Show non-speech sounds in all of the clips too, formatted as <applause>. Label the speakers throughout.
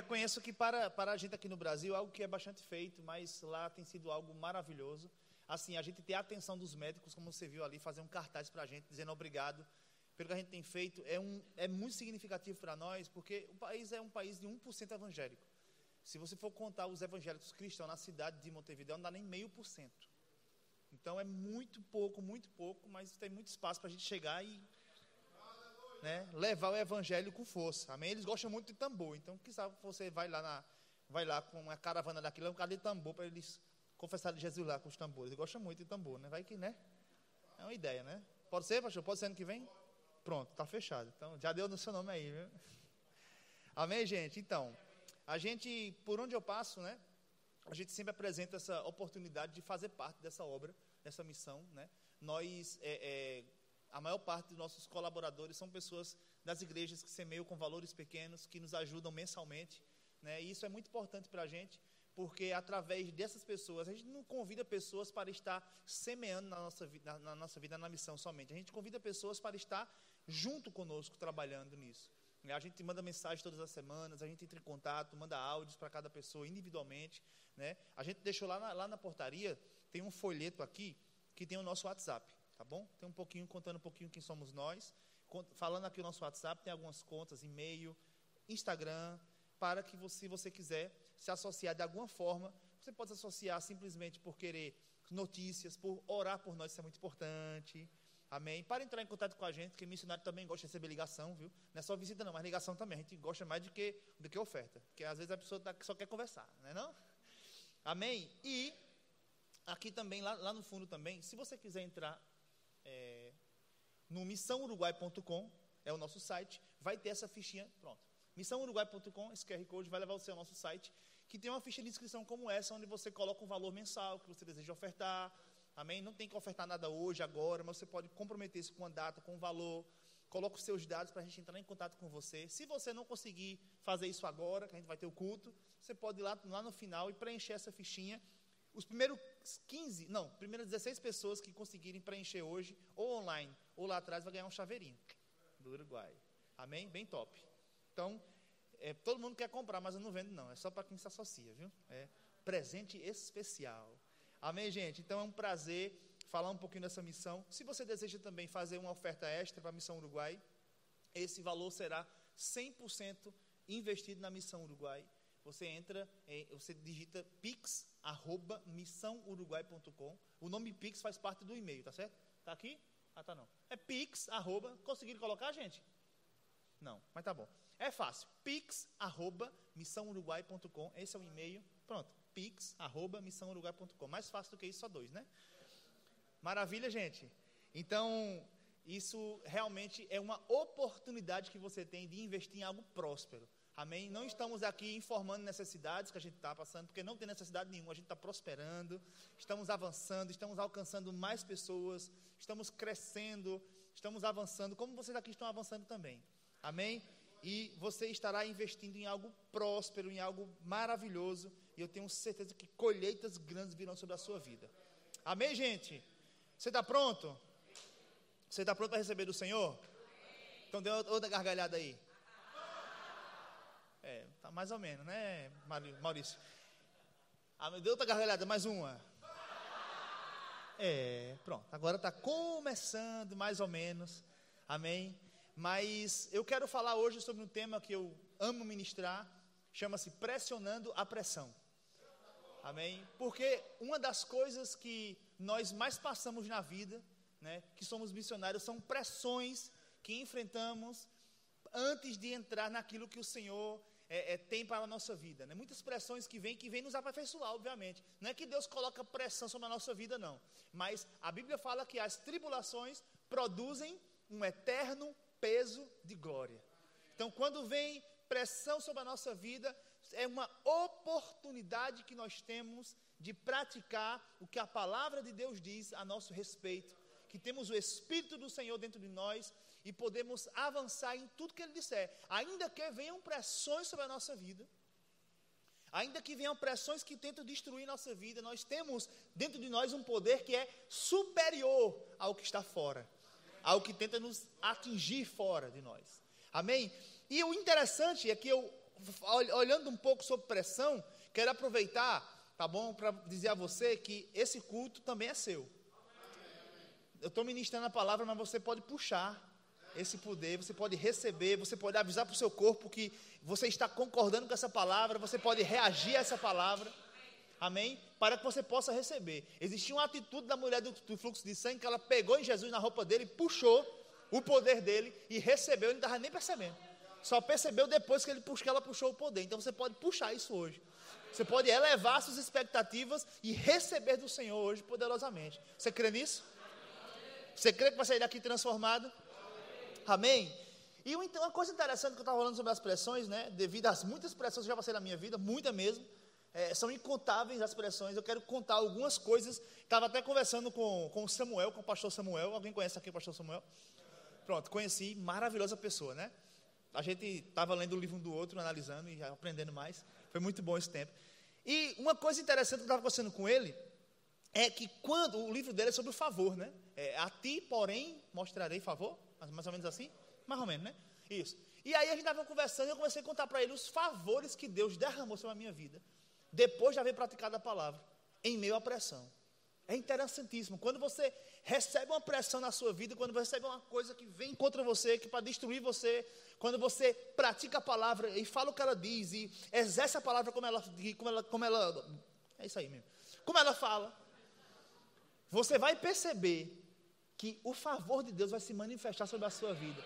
Speaker 1: reconheço que para, para a gente aqui no Brasil, algo que é bastante feito, mas lá tem sido algo maravilhoso. Assim, a gente ter a atenção dos médicos, como você viu ali, fazer um cartaz para a gente, dizendo obrigado pelo que a gente tem feito, é, um, é muito significativo para nós, porque o país é um país de 1% evangélico. Se você for contar os evangélicos cristãos na cidade de Montevideo, não dá nem meio por cento. Então é muito pouco, muito pouco, mas tem muito espaço para a gente chegar e né, levar o evangelho com força. Amém? Eles gostam muito de tambor. Então, quem sabe você vai lá, na, vai lá com uma caravana daquilo, um cara de tambor para eles confessarem Jesus lá com os tambores. Eles gostam muito de tambor, né? Vai que, né? É uma ideia, né? Pode ser, pastor? Pode ser ano que vem? Pronto, está fechado. Então, já deu no seu nome aí, viu? <laughs> Amém, gente? Então, a gente, por onde eu passo, né? A gente sempre apresenta essa oportunidade de fazer parte dessa obra, dessa missão, né? Nós é, é, a maior parte dos nossos colaboradores são pessoas das igrejas que semeiam com valores pequenos, que nos ajudam mensalmente. Né? E isso é muito importante para a gente, porque através dessas pessoas, a gente não convida pessoas para estar semeando na nossa, na, na nossa vida, na missão somente. A gente convida pessoas para estar junto conosco, trabalhando nisso. A gente manda mensagem todas as semanas, a gente entra em contato, manda áudios para cada pessoa individualmente. Né? A gente deixou lá na, lá na portaria, tem um folheto aqui que tem o nosso WhatsApp tá bom? Tem um pouquinho, contando um pouquinho quem somos nós. Falando aqui o nosso WhatsApp, tem algumas contas, e-mail, Instagram, para que você, se você quiser se associar de alguma forma, você pode se associar simplesmente por querer notícias, por orar por nós, isso é muito importante. Amém? Para entrar em contato com a gente, porque missionário também gosta de receber ligação, viu? Não é só visita não, mas ligação também. A gente gosta mais do que, do que oferta. Porque às vezes a pessoa tá, só quer conversar, não é não? Amém? E aqui também, lá, lá no fundo também, se você quiser entrar é, no missãouruguai.com, é o nosso site, vai ter essa fichinha, pronto. Missãouruguai.com, esse QR Code vai levar você ao nosso site, que tem uma ficha de inscrição como essa, onde você coloca um valor mensal que você deseja ofertar, amém? Não tem que ofertar nada hoje, agora, mas você pode comprometer-se com uma data, com um valor, coloca os seus dados para a gente entrar em contato com você. Se você não conseguir fazer isso agora, que a gente vai ter o culto, você pode ir lá, lá no final e preencher essa fichinha os primeiros 15, não, primeiras 16 pessoas que conseguirem preencher hoje, ou online, ou lá atrás, vai ganhar um chaveirinho do Uruguai. Amém? Bem top. Então, é, todo mundo quer comprar, mas eu não vendo, não. É só para quem se associa, viu? É presente especial. Amém, gente? Então é um prazer falar um pouquinho dessa missão. Se você deseja também fazer uma oferta extra para a Missão Uruguai, esse valor será 100% investido na Missão Uruguai. Você entra, você digita Pix arroba missãouruguai.com. O nome Pix faz parte do e-mail, tá certo? Tá aqui? Ah, tá não. É Pix, arroba, conseguiram colocar, gente? Não, mas tá bom. É fácil. Pix, arroba, missãouruguai.com. Esse é o e-mail. Pronto. Pix, arroba, missãouruguai.com. Mais fácil do que isso, só dois, né? Maravilha, gente. Então, isso realmente é uma oportunidade que você tem de investir em algo próspero. Amém? Não estamos aqui informando necessidades que a gente está passando, porque não tem necessidade nenhuma, a gente está prosperando, estamos avançando, estamos alcançando mais pessoas, estamos crescendo, estamos avançando, como vocês aqui estão avançando também. Amém? E você estará investindo em algo próspero, em algo maravilhoso, e eu tenho certeza que colheitas grandes virão sobre a sua vida. Amém, gente? Você está pronto? Você está pronto para receber do Senhor? Então dê outra gargalhada aí. É, tá mais ou menos, né, Maurício? Ah, deu outra gargalhada, mais uma. É, pronto. Agora está começando, mais ou menos. Amém? Mas eu quero falar hoje sobre um tema que eu amo ministrar. Chama-se pressionando a pressão. Amém? Porque uma das coisas que nós mais passamos na vida, né, que somos missionários, são pressões que enfrentamos antes de entrar naquilo que o Senhor é, é, tem para a nossa vida. Né? Muitas pressões que vêm, que vêm nos aperfeiçoar, obviamente. Não é que Deus coloca pressão sobre a nossa vida, não. Mas a Bíblia fala que as tribulações produzem um eterno peso de glória. Então, quando vem pressão sobre a nossa vida, é uma oportunidade que nós temos de praticar o que a palavra de Deus diz a nosso respeito. Que temos o Espírito do Senhor dentro de nós e podemos avançar em tudo que Ele disser, ainda que venham pressões sobre a nossa vida, ainda que venham pressões que tentam destruir nossa vida, nós temos dentro de nós um poder que é superior ao que está fora, ao que tenta nos atingir fora de nós. Amém? E o interessante é que eu olhando um pouco sobre pressão, quero aproveitar, tá bom, para dizer a você que esse culto também é seu. Eu estou ministrando a palavra, mas você pode puxar esse poder, você pode receber, você pode avisar para o seu corpo que você está concordando com essa palavra, você pode reagir a essa palavra. Amém? Para que você possa receber. Existia uma atitude da mulher do, do fluxo de sangue que ela pegou em Jesus na roupa dele, puxou o poder dele e recebeu, ele não estava nem percebendo. Só percebeu depois que, ele que ela puxou o poder. Então você pode puxar isso hoje. Você pode elevar suas expectativas e receber do Senhor hoje poderosamente. Você crê nisso? Você crê que vai sair daqui transformado? Amém? E então, uma coisa interessante que eu estava falando sobre as pressões, né? Devido às muitas pressões que já passei na minha vida, muita mesmo. É, são incontáveis as pressões. Eu quero contar algumas coisas. Estava até conversando com, com o Samuel, com o pastor Samuel. Alguém conhece aqui o pastor Samuel? Pronto, conheci. Maravilhosa pessoa, né? A gente estava lendo o livro um do outro, analisando e aprendendo mais. Foi muito bom esse tempo. E uma coisa interessante que eu estava conversando com ele é que quando o livro dele é sobre o favor, né? É, a ti, porém, mostrarei favor, mais ou menos assim, mais ou menos, né? Isso. E aí a gente estava conversando e eu comecei a contar para ele os favores que Deus derramou sobre a minha vida, depois de haver praticado a palavra, em meio à pressão. É interessantíssimo. Quando você recebe uma pressão na sua vida, quando você recebe uma coisa que vem contra você, que para destruir você, quando você pratica a palavra e fala o que ela diz e exerce a palavra como ela, como ela, como ela é isso aí mesmo, como ela fala, você vai perceber que o favor de Deus vai se manifestar sobre a sua vida,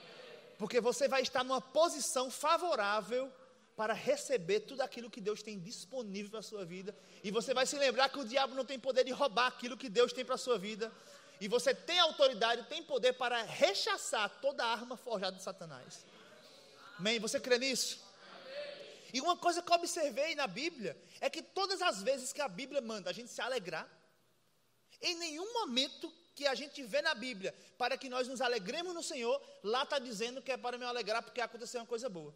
Speaker 1: porque você vai estar numa posição favorável para receber tudo aquilo que Deus tem disponível para a sua vida, e você vai se lembrar que o diabo não tem poder de roubar aquilo que Deus tem para a sua vida, e você tem autoridade, tem poder para rechaçar toda arma forjada de Satanás. Amém? Você crê nisso? E uma coisa que eu observei na Bíblia é que todas as vezes que a Bíblia manda a gente se alegrar, em nenhum momento que a gente vê na Bíblia para que nós nos alegremos no Senhor, lá está dizendo que é para me alegrar porque aconteceu uma coisa boa.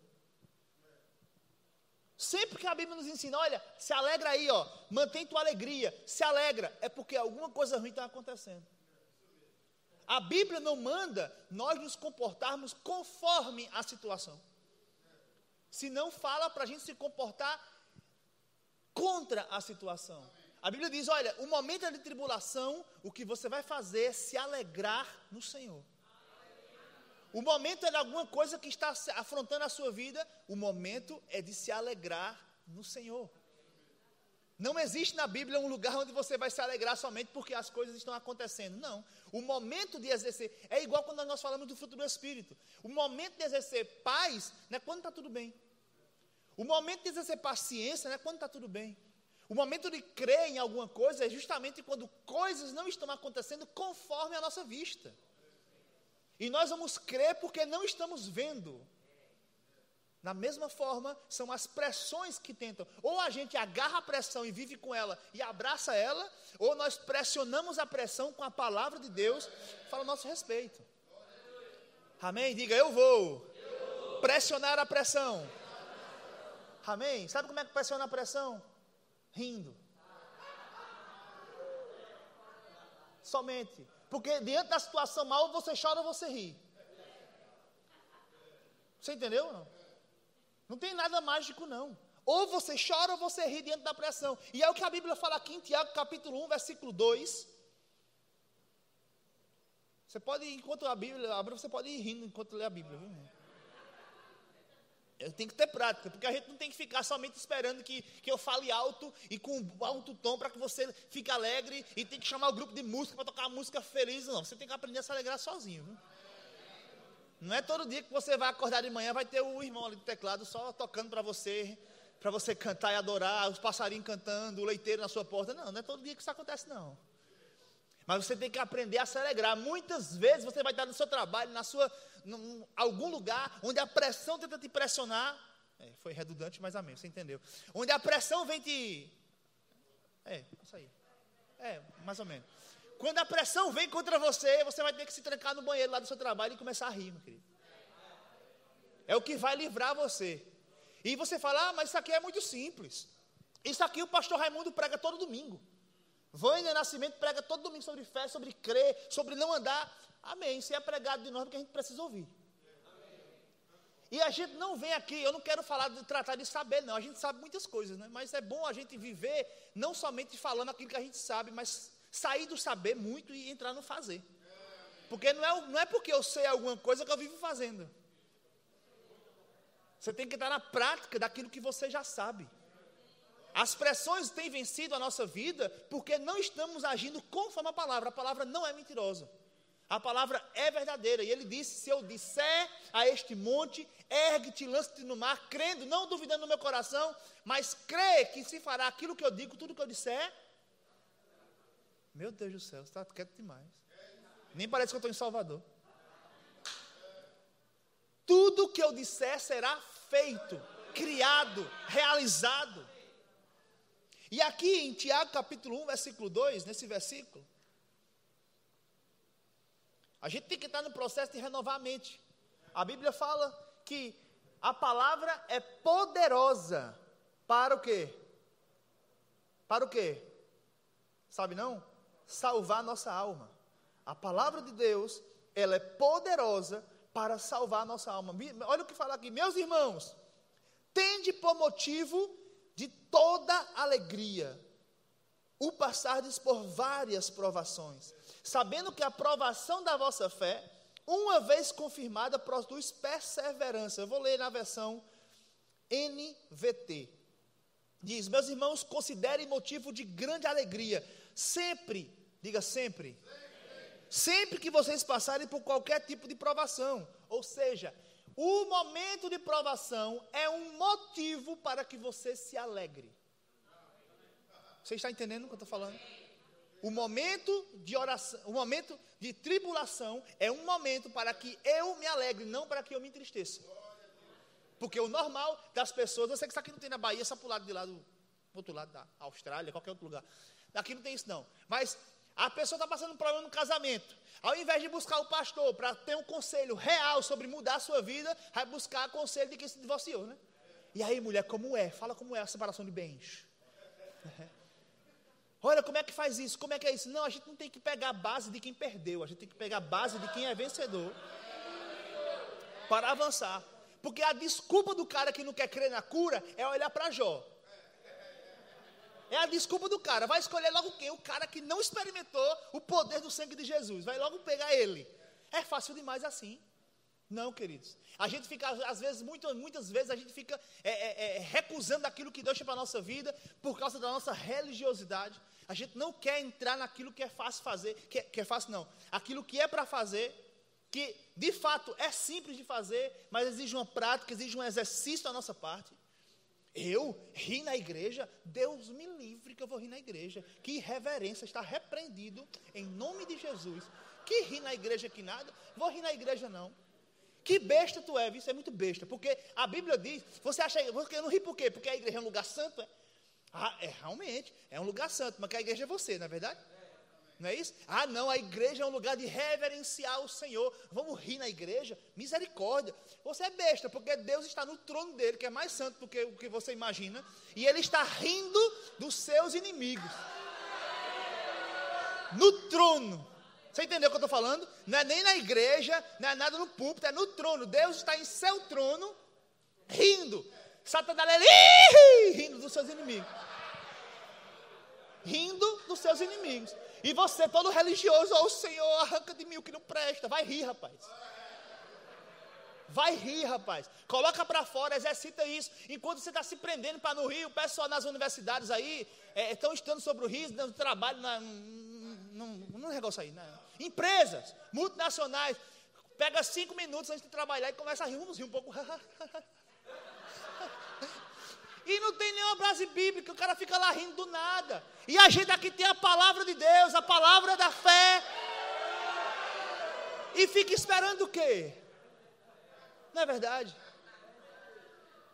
Speaker 1: Sempre que a Bíblia nos ensina, olha, se alegra aí, ó, mantém tua alegria, se alegra, é porque alguma coisa ruim está acontecendo. A Bíblia não manda nós nos comportarmos conforme a situação. Se não fala para a gente se comportar contra a situação. A Bíblia diz: olha, o momento de tribulação, o que você vai fazer é se alegrar no Senhor. O momento é de alguma coisa que está afrontando a sua vida, o momento é de se alegrar no Senhor. Não existe na Bíblia um lugar onde você vai se alegrar somente porque as coisas estão acontecendo. Não. O momento de exercer é igual quando nós falamos do fruto do Espírito. O momento de exercer paz não é quando está tudo bem. O momento de exercer paciência não é quando está tudo bem. O momento de crer em alguma coisa é justamente quando coisas não estão acontecendo conforme a nossa vista. E nós vamos crer porque não estamos vendo. Da mesma forma, são as pressões que tentam. Ou a gente agarra a pressão e vive com ela e abraça ela, ou nós pressionamos a pressão com a palavra de Deus, fala a nosso respeito. Amém? Diga, eu vou pressionar a pressão. Amém? Sabe como é que pressiona a pressão? Rindo. Somente. Porque diante da situação mal, você chora ou você ri. Você entendeu? Não? Não tem nada mágico, não. Ou você chora ou você ri diante da pressão. E é o que a Bíblia fala aqui em Tiago, capítulo 1, versículo 2. Você pode, enquanto a Bíblia abre, você pode ir rindo enquanto lê a Bíblia, viu? Eu tenho que ter prática, porque a gente não tem que ficar somente esperando que, que eu fale alto e com alto tom para que você fique alegre e tem que chamar o grupo de música para tocar uma música feliz, não. Você tem que aprender a se alegrar sozinho. Viu? Não é todo dia que você vai acordar de manhã, vai ter o irmão ali do teclado só tocando para você, para você cantar e adorar, os passarinhos cantando, o leiteiro na sua porta. Não, não é todo dia que isso acontece, não. Mas você tem que aprender a se alegrar. Muitas vezes você vai estar no seu trabalho, na sua, em algum lugar onde a pressão tenta te pressionar. É, foi redundante, mas amém, você entendeu. Onde a pressão vem te. É, isso aí. É, mais ou menos. Quando a pressão vem contra você, você vai ter que se trancar no banheiro lá do seu trabalho e começar a rir, meu querido. É o que vai livrar você. E você fala, ah, mas isso aqui é muito simples. Isso aqui o pastor Raimundo prega todo domingo. Vânia Nascimento prega todo domingo sobre fé, sobre crer, sobre não andar. Amém. Isso é pregado de nós porque a gente precisa ouvir. E a gente não vem aqui, eu não quero falar de tratar de saber, não. A gente sabe muitas coisas, né? Mas é bom a gente viver não somente falando aquilo que a gente sabe, mas sair do saber muito e entrar no fazer. Porque não é, não é porque eu sei alguma coisa que eu vivo fazendo. Você tem que estar na prática daquilo que você já sabe. As pressões têm vencido a nossa vida porque não estamos agindo conforme a palavra. A palavra não é mentirosa. A palavra é verdadeira. E ele disse: Se eu disser a este monte, ergue-te, lance-te no mar, crendo, não duvidando no meu coração, mas crê que se fará aquilo que eu digo, tudo que eu disser. Meu Deus do céu, está quieto demais. Nem parece que eu estou em Salvador. Tudo que eu disser será feito, criado, realizado. E aqui em Tiago capítulo 1, versículo 2, nesse versículo, a gente tem que estar no processo de renovar a mente. A Bíblia fala que a palavra é poderosa para o quê? Para o quê? Sabe não? Salvar nossa alma. A palavra de Deus, ela é poderosa para salvar nossa alma. Olha o que fala aqui, meus irmãos, tende por motivo de toda alegria o passardes por várias provações, sabendo que a provação da vossa fé, uma vez confirmada, produz perseverança. Eu vou ler na versão NVT. Diz: Meus irmãos, considerem motivo de grande alegria, sempre, diga sempre, sempre, sempre que vocês passarem por qualquer tipo de provação, ou seja, o momento de provação é um motivo para que você se alegre. Você está entendendo o que eu estou falando? O momento de oração, o momento de tribulação é um momento para que eu me alegre, não para que eu me entristeça. Porque o normal das pessoas, você que está aqui não tem na Bahia, só para o lado de lá do outro lado da Austrália, qualquer outro lugar. Aqui não tem isso não. Mas a pessoa está passando um problema no casamento. Ao invés de buscar o pastor para ter um conselho real sobre mudar a sua vida, vai buscar conselho de quem se divorciou, né? E aí, mulher, como é? Fala como é a separação de bens. <laughs> Olha, como é que faz isso? Como é que é isso? Não, a gente não tem que pegar a base de quem perdeu, a gente tem que pegar a base de quem é vencedor para avançar. Porque a desculpa do cara que não quer crer na cura é olhar para Jó. É a desculpa do cara. Vai escolher logo quem? O cara que não experimentou o poder do sangue de Jesus. Vai logo pegar ele. É fácil demais assim. Não, queridos. A gente fica, às vezes, muito, muitas vezes, a gente fica é, é, é, recusando aquilo que Deus tem para a nossa vida por causa da nossa religiosidade. A gente não quer entrar naquilo que é fácil fazer, que, é, que é fácil não. Aquilo que é para fazer, que de fato é simples de fazer, mas exige uma prática, exige um exercício da nossa parte. Eu ri na igreja? Deus me livre que eu vou rir na igreja. Que reverência está repreendido em nome de Jesus. Que ri na igreja que nada? Vou rir na igreja não. Que besta tu é, isso é muito besta. Porque a Bíblia diz, você acha, você não ri por quê? Porque a igreja é um lugar santo, é? Ah, é realmente, é um lugar santo, mas que a igreja é você, não é verdade? Não é isso? Ah, não, a igreja é um lugar de reverenciar o Senhor. Vamos rir na igreja? Misericórdia. Você é besta, porque Deus está no trono dele, que é mais santo do que o que você imagina, e ele está rindo dos seus inimigos. No trono. Você entendeu o que eu estou falando? Não é nem na igreja, não é nada no púlpito, é no trono. Deus está em seu trono, rindo. Satanás ali, rindo dos seus inimigos. Rindo dos seus inimigos. E você, todo religioso, ó, oh, Senhor, arranca de mim o que não presta. Vai rir, rapaz. Vai rir, rapaz. Coloca para fora, exercita isso. Enquanto você está se prendendo para no Rio, o pessoal nas universidades aí é, estão estudando sobre o Rio, dando trabalho na, num, negócio aí. Né? Empresas, multinacionais. Pega cinco minutos antes de trabalhar e começa a rir. Vamos rir um pouco. <laughs> E não tem nenhuma frase bíblica, o cara fica lá rindo do nada. E a gente aqui tem a palavra de Deus, a palavra da fé. E fica esperando o quê? Não é verdade?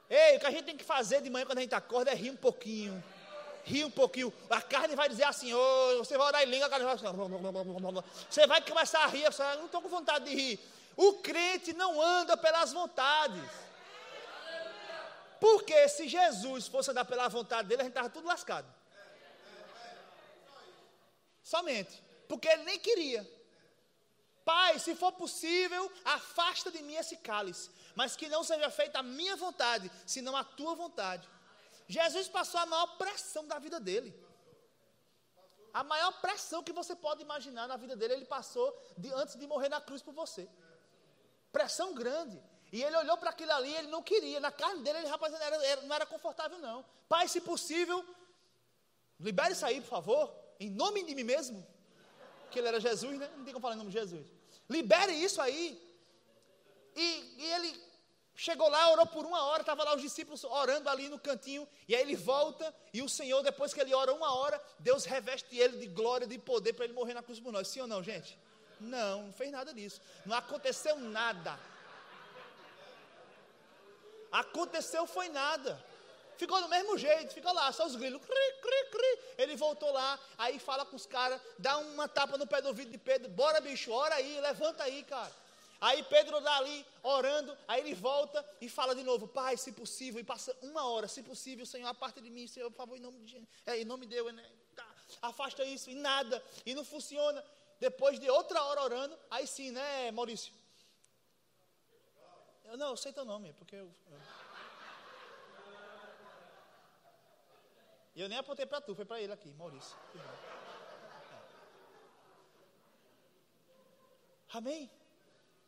Speaker 1: Ei, o que a gente tem que fazer de manhã quando a gente acorda é rir um pouquinho. Rir um pouquinho. A carne vai dizer assim, oh, você vai orar em língua, a carne vai Você vai começar a rir, você não estou com vontade de rir. O crente não anda pelas vontades. Porque se Jesus fosse andar pela vontade dele, a gente estava tudo lascado. Somente. Porque ele nem queria. Pai, se for possível, afasta de mim esse cálice. mas que não seja feita a minha vontade, senão a tua vontade. Jesus passou a maior pressão da vida dele. A maior pressão que você pode imaginar na vida dele, ele passou de, antes de morrer na cruz por você. Pressão grande. E ele olhou para aquilo ali, ele não queria. Na carne dele, ele, rapaz, não era, não era confortável, não. Pai, se possível, libere isso aí, por favor, em nome de mim mesmo. Que ele era Jesus, né? Não tem como falar em nome de Jesus. Libere isso aí. E, e ele chegou lá, orou por uma hora, estava lá os discípulos orando ali no cantinho, e aí ele volta, e o Senhor, depois que ele ora uma hora, Deus reveste ele de glória, de poder para ele morrer na cruz por nós. Sim ou não, gente? Não, não fez nada disso. Não aconteceu nada. Aconteceu foi nada. Ficou do mesmo jeito, ficou lá, só os grilos. Cri, cri, cri. Ele voltou lá, aí fala com os caras, dá uma tapa no pé do ouvido de Pedro. Bora, bicho, ora aí, levanta aí, cara. Aí Pedro dá ali, orando, aí ele volta e fala de novo, Pai, se possível, e passa uma hora, se possível, Senhor, a parte de mim, Senhor, por favor, em nome de é, em nome de Deus, né? Tá, afasta isso, e nada, e não funciona. Depois de outra hora orando, aí sim, né, Maurício? Eu, não, eu sei teu nome, porque eu. eu... E eu nem apontei para tu, foi para ele aqui, Maurício. É. Amém?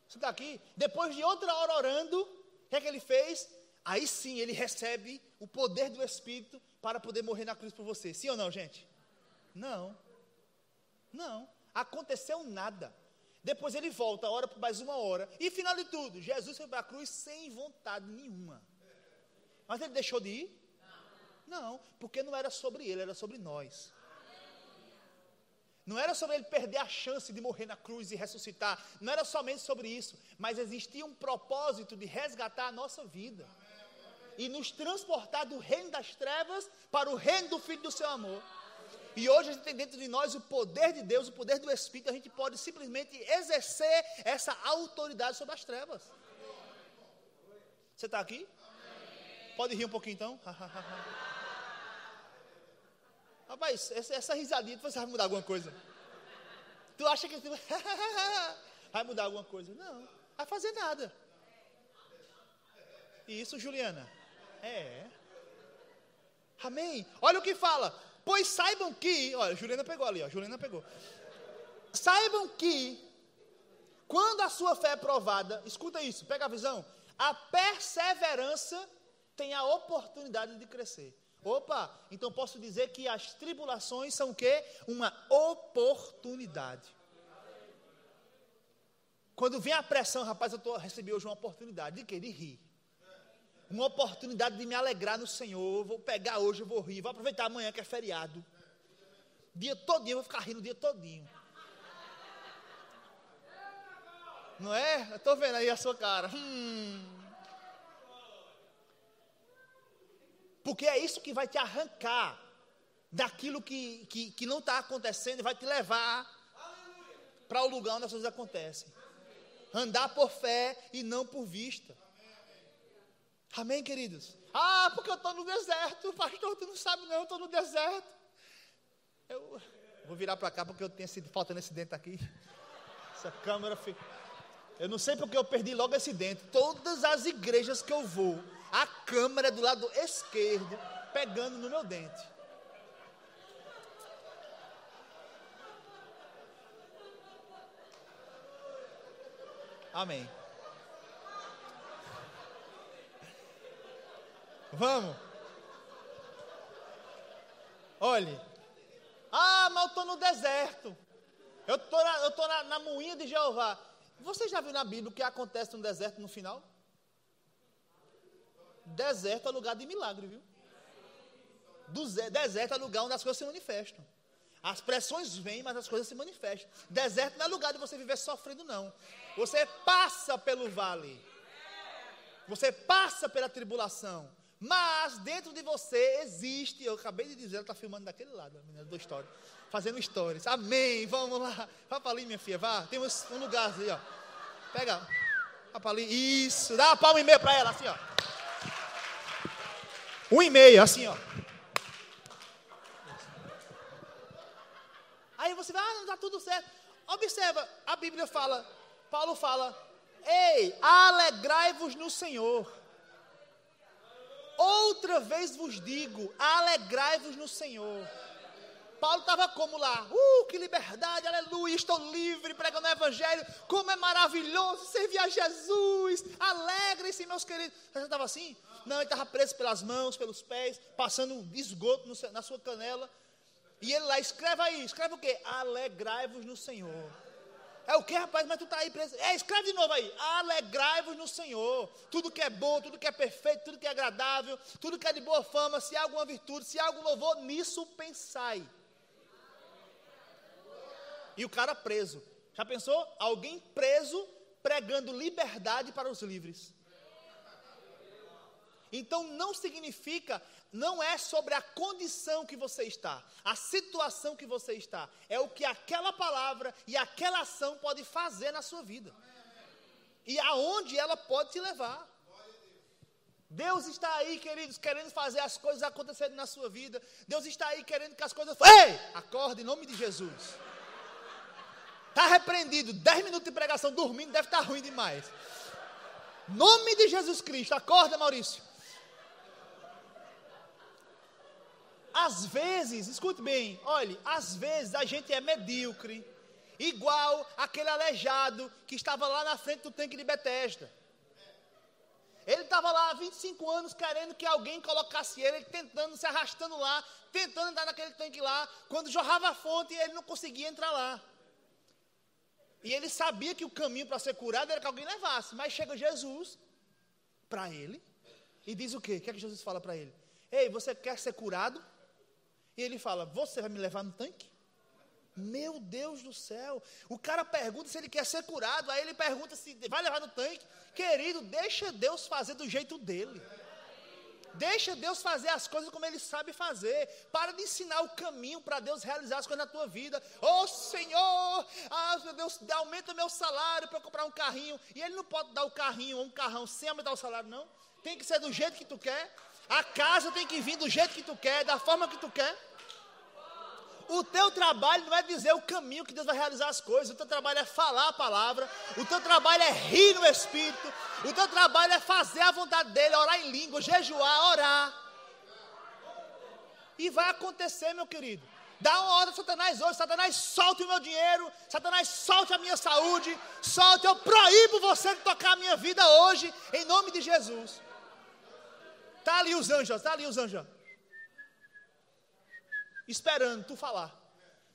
Speaker 1: Você está aqui? Depois de outra hora orando, o que é que ele fez? Aí sim ele recebe o poder do Espírito para poder morrer na cruz por você. Sim ou não, gente? Não. Não. Aconteceu nada. Depois ele volta, ora por mais uma hora. E final de tudo, Jesus foi para a cruz sem vontade nenhuma. Mas ele deixou de ir? Não, porque não era sobre ele, era sobre nós. Não era sobre ele perder a chance de morrer na cruz e ressuscitar. Não era somente sobre isso. Mas existia um propósito de resgatar a nossa vida. E nos transportar do reino das trevas para o reino do Filho do seu amor. E hoje a gente tem dentro de nós o poder de Deus, o poder do Espírito. A gente pode simplesmente exercer essa autoridade sobre as trevas. Você está aqui? Pode rir um pouquinho então? <laughs> Rapaz, essa, essa risadinha, você vai mudar alguma coisa? Tu acha que <laughs> vai mudar alguma coisa? Não, vai fazer nada. Isso, Juliana? É. Amém? Olha o que fala. Pois saibam que, olha, Juliana pegou ali, ó, Juliana pegou. Saibam que, quando a sua fé é provada, escuta isso, pega a visão, a perseverança tem a oportunidade de crescer. Opa, então posso dizer que as tribulações são o quê? Uma oportunidade. Quando vem a pressão, rapaz, eu tô, recebi hoje uma oportunidade de quê? De rir. Uma oportunidade de me alegrar no Senhor. Vou pegar hoje, eu vou rir. Vou aproveitar amanhã que é feriado. Dia todinho, eu vou ficar rindo o dia todinho. Não é? Eu estou vendo aí a sua cara. Hum. Porque é isso que vai te arrancar daquilo que, que, que não está acontecendo e vai te levar para o lugar onde as coisas acontecem. Andar por fé e não por vista. Amém, queridos? Ah, porque eu estou no deserto, pastor, tu não sabe não, eu estou no deserto. Eu vou virar para cá porque eu tenho sido faltando esse dente aqui. Essa câmera fica. Eu não sei porque eu perdi logo esse dente. Todas as igrejas que eu vou, a câmera do lado esquerdo pegando no meu dente. Amém. Vamos. Olhe. Ah, mas eu estou no deserto. Eu estou tô na, na moinha de Jeová. Você já viu na Bíblia o que acontece no deserto no final? Deserto é lugar de milagre, viu? Deserto é lugar onde as coisas se manifestam. As pressões vêm, mas as coisas se manifestam. Deserto não é lugar de você viver sofrendo, não. Você passa pelo vale. Você passa pela tribulação. Mas dentro de você existe, eu acabei de dizer, ela está filmando daquele lado, a menina do story, fazendo stories. Amém, vamos lá. Vá para ali, minha filha, vá. Tem um lugar ali, ó. Pega. Vá para ali. Isso. Dá uma palma e meia para ela, assim, ó. Um e meio, assim, ó. Aí você vai, ah, não está tudo certo. Observa, a Bíblia fala, Paulo fala, Ei, alegrai-vos no Senhor. Outra vez vos digo, alegrai-vos no Senhor. Paulo estava como lá? Uh, que liberdade, aleluia, estou livre, pregando o evangelho. Como é maravilhoso servir a Jesus. Alegrem-se, meus queridos. Você estava assim? Não, ele estava preso pelas mãos, pelos pés, passando esgoto no, na sua canela. E ele lá, escreve aí, escreve o quê? Alegrai-vos no Senhor. É o que, rapaz? Mas tu está aí preso. É, escreve de novo aí. Alegrai-vos no Senhor. Tudo que é bom, tudo que é perfeito, tudo que é agradável, tudo que é de boa fama, se há alguma virtude, se há algum louvor, nisso pensai. E o cara preso. Já pensou? Alguém preso pregando liberdade para os livres. Então não significa, não é sobre a condição que você está, a situação que você está, é o que aquela palavra e aquela ação pode fazer na sua vida. E aonde ela pode te levar. Deus está aí, queridos, querendo fazer as coisas acontecerem na sua vida. Deus está aí querendo que as coisas. Ei! Acorda em nome de Jesus. Está repreendido. Dez minutos de pregação dormindo deve estar ruim demais. Nome de Jesus Cristo. Acorda, Maurício. Às vezes, escute bem, olhe, às vezes a gente é medíocre, igual aquele aleijado que estava lá na frente do tanque de Betesda. Ele estava lá há 25 anos querendo que alguém colocasse ele, tentando, se arrastando lá, tentando entrar naquele tanque lá. Quando jorrava a fonte, ele não conseguia entrar lá. E ele sabia que o caminho para ser curado era que alguém levasse. Mas chega Jesus para ele e diz o quê? O que é que Jesus fala para ele? Ei, você quer ser curado? E ele fala: Você vai me levar no tanque? Meu Deus do céu. O cara pergunta se ele quer ser curado. Aí ele pergunta se vai levar no tanque. Querido, deixa Deus fazer do jeito dele. Deixa Deus fazer as coisas como Ele sabe fazer. Para de ensinar o caminho para Deus realizar as coisas na tua vida. Oh Senhor, ah, meu Deus, aumenta meu salário para comprar um carrinho. E Ele não pode dar o carrinho ou um carrão sem aumentar o salário, não. Tem que ser do jeito que tu quer. A casa tem que vir do jeito que tu quer, da forma que tu quer. O teu trabalho não é dizer o caminho que Deus vai realizar as coisas. O teu trabalho é falar a palavra. O teu trabalho é rir no Espírito. O teu trabalho é fazer a vontade dele, orar em língua, jejuar, orar. E vai acontecer, meu querido. Dá uma ordem Satanás hoje. Satanás, solte o meu dinheiro. Satanás, solte a minha saúde. Solte, eu proíbo você de tocar a minha vida hoje, em nome de Jesus. Está ali os anjos, está ali os anjos esperando tu falar.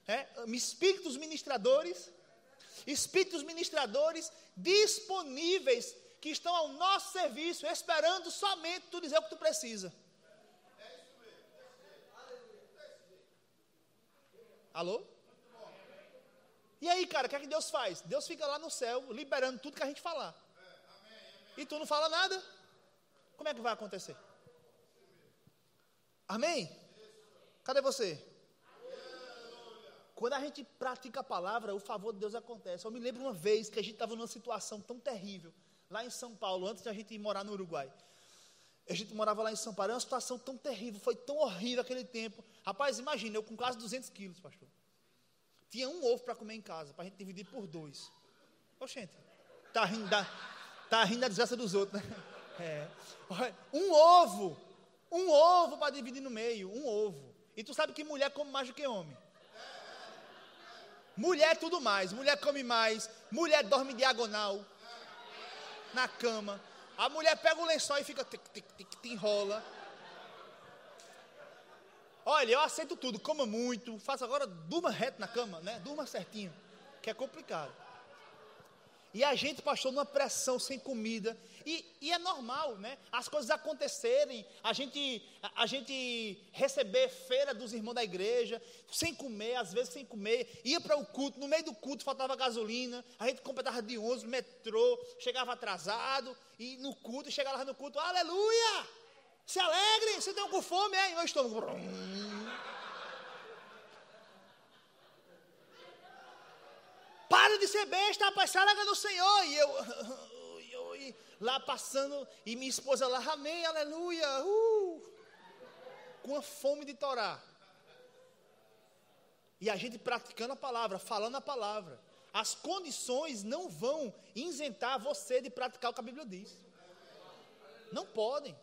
Speaker 1: É? Espíritos ministradores, espíritos ministradores disponíveis que estão ao nosso serviço, esperando somente tu dizer o que tu precisa. Alô? E aí, cara, o que é que Deus faz? Deus fica lá no céu, liberando tudo que a gente falar. E tu não fala nada? Como é que vai acontecer? Amém? Cadê você? Quando a gente pratica a palavra, o favor de Deus acontece. Eu me lembro uma vez que a gente estava numa situação tão terrível, lá em São Paulo, antes de a gente ir morar no Uruguai. A gente morava lá em São Paulo, era uma situação tão terrível, foi tão horrível aquele tempo. Rapaz, imagina, eu com quase 200 quilos, pastor. Tinha um ovo para comer em casa, para a gente dividir por dois. Oxente, tá rindo da, tá rindo da desgraça dos outros, né? <laughs> É. Um ovo, um ovo para dividir no meio, um ovo. E tu sabe que mulher come mais do que homem. Mulher é tudo mais. Mulher come mais. Mulher dorme diagonal. Na cama. A mulher pega o lençol e fica. Tic, tic, tic, enrola. Olha, eu aceito tudo. Coma muito. Faça agora. Durma reto na cama, né? Durma certinho. Que é complicado. E a gente, pastor, numa pressão sem comida. E, e, é normal, né? As coisas acontecerem, a gente, a, a, gente receber feira dos irmãos da igreja, sem comer, às vezes sem comer, ia para o culto, no meio do culto faltava gasolina, a gente completava de 11, metrô, chegava atrasado, e no culto, chegava lá no culto, aleluia! Se alegre, você tem com fome, é? E meu estômago. Para de ser besta, rapaz, se alegra no Senhor. E eu, <laughs> eu, lá passando, e minha esposa lá, amém, aleluia, uh, com a fome de Torá. E a gente praticando a palavra, falando a palavra. as condições não vão isentar você de praticar o que a Bíblia diz. Não podem.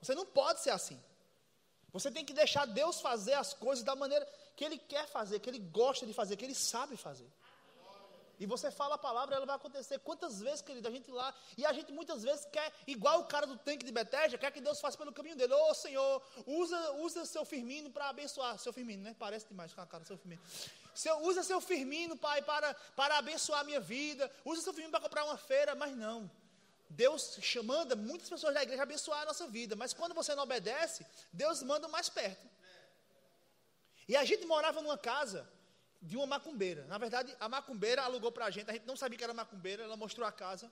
Speaker 1: Você não pode ser assim. Você tem que deixar Deus fazer as coisas da maneira que Ele quer fazer, que Ele gosta de fazer, que Ele sabe fazer. E você fala a palavra, ela vai acontecer. Quantas vezes, querido, a gente lá, e a gente muitas vezes quer, igual o cara do tanque de Betesda, quer que Deus faça pelo caminho dele. Ô oh, Senhor, usa, usa seu Firmino para abençoar. Seu Firmino, né? Parece demais com a cara do seu Firmino. Seu, usa seu Firmino, Pai, para, para abençoar a minha vida. Usa seu Firmino para comprar uma feira, mas não. Deus manda muitas pessoas da igreja abençoar a nossa vida, mas quando você não obedece, Deus manda mais perto. E a gente morava numa casa de uma macumbeira. Na verdade, a macumbeira alugou para a gente, a gente não sabia que era macumbeira, ela mostrou a casa.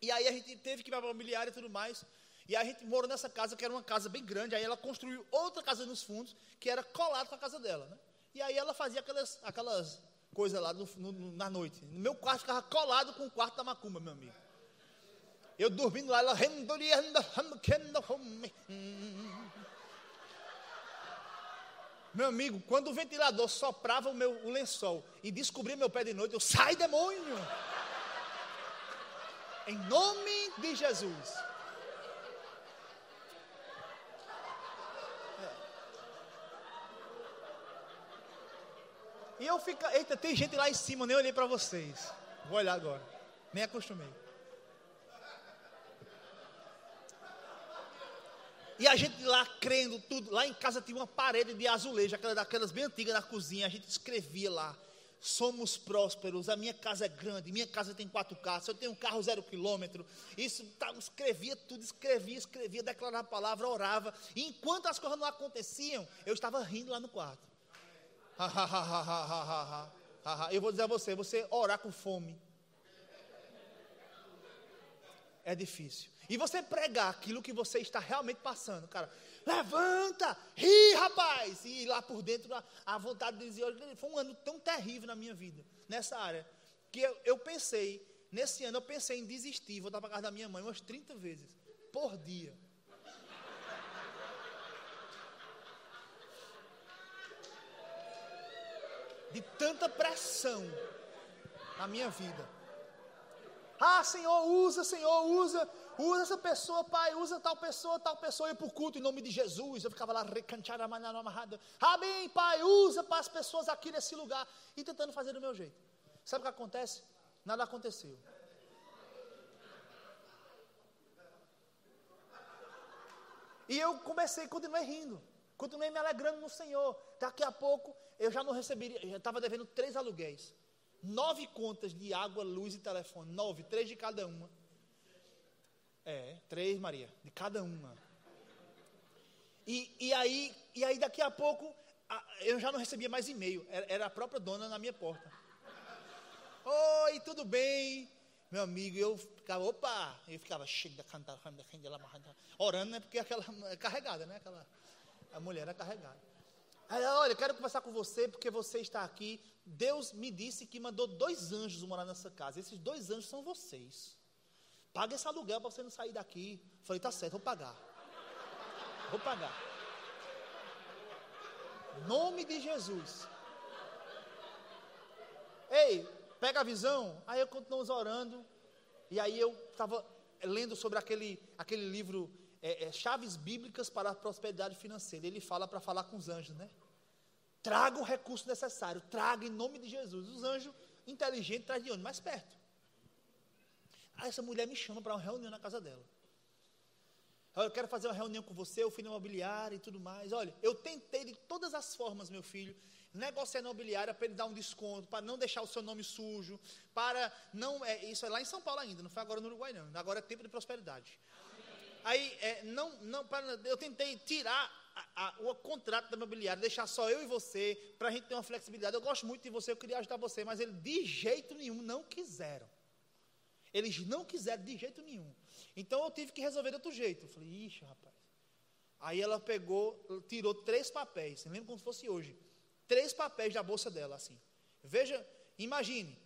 Speaker 1: E aí a gente teve que ir para a familiar e tudo mais. E a gente morou nessa casa, que era uma casa bem grande. Aí ela construiu outra casa nos fundos, que era colado com a casa dela. Né? E aí ela fazia aquelas, aquelas coisas lá no, no, na noite. No meu quarto ficava colado com o quarto da macumba, meu amigo. Eu dormindo lá, ela. Meu amigo, quando o ventilador soprava o meu o lençol e descobria meu pé de noite, eu sai demônio! Em nome de Jesus. E eu fico, eita, tem gente lá em cima, nem olhei para vocês. Vou olhar agora. Nem acostumei. E a gente lá crendo tudo. Lá em casa tinha uma parede de azulejo, aquela daquelas bem antigas na cozinha. A gente escrevia lá. Somos prósperos, a minha casa é grande, minha casa tem quatro casas, eu tenho um carro zero quilômetro. Isso, tá, escrevia tudo, escrevia, escrevia, declarava a palavra, orava. E enquanto as coisas não aconteciam, eu estava rindo lá no quarto. eu vou dizer a você, você orar com fome é difícil. E você pregar aquilo que você está realmente passando, cara, levanta, ri, rapaz. E lá por dentro, a vontade de dizer, foi um ano tão terrível na minha vida, nessa área, que eu, eu pensei, nesse ano eu pensei em desistir, voltar para casa da minha mãe umas 30 vezes, por dia. De tanta pressão na minha vida. Ah, Senhor, usa, Senhor, usa. Usa essa pessoa, pai, usa tal pessoa, tal pessoa, eu para o culto em nome de Jesus. Eu ficava lá amarrada. Amém, pai, usa para as pessoas aqui nesse lugar. E tentando fazer do meu jeito. Sabe o que acontece? Nada aconteceu. E eu comecei, continuei rindo, continuei me alegrando no Senhor. Daqui a pouco eu já não receberia, eu já estava devendo três aluguéis, nove contas de água, luz e telefone, nove, três de cada uma. É, três, Maria, de cada uma. E, e, aí, e aí, daqui a pouco, eu já não recebia mais e-mail, era, a própria dona na minha porta. Oi, tudo bem? Meu amigo, eu ficava, opa, eu ficava cheio da cantar, orando, né? Porque aquela é carregada, né? Aquela, a mulher era carregada. Olha, quero conversar com você porque você está aqui. Deus me disse que mandou dois anjos morar nessa casa. Esses dois anjos são vocês. Paga esse aluguel para você não sair daqui. Falei, tá certo, vou pagar. Vou pagar. Nome de Jesus. Ei, pega a visão. Aí eu continuo orando. E aí eu estava lendo sobre aquele, aquele livro é, é, Chaves Bíblicas para a Prosperidade Financeira. Ele fala para falar com os anjos, né? Traga o recurso necessário. Traga em nome de Jesus. Os anjos inteligentes trazem de onde? Mais perto. Aí essa mulher me chama para uma reunião na casa dela. Eu quero fazer uma reunião com você, eu fui na imobiliária e tudo mais. Olha, eu tentei de todas as formas, meu filho, negociar na imobiliária para ele dar um desconto, para não deixar o seu nome sujo, para não. É, isso é lá em São Paulo ainda, não foi agora no Uruguai, não. Agora é tempo de prosperidade. Aí, é, não, não, para, eu tentei tirar a, a, o contrato da imobiliária, deixar só eu e você, para a gente ter uma flexibilidade. Eu gosto muito de você, eu queria ajudar você, mas ele de jeito nenhum não quiseram. Eles não quiseram de jeito nenhum. Então eu tive que resolver de outro jeito. Eu falei, ixi, rapaz. Aí ela pegou, tirou três papéis, lembro como se fosse hoje. Três papéis da bolsa dela, assim. Veja, imagine.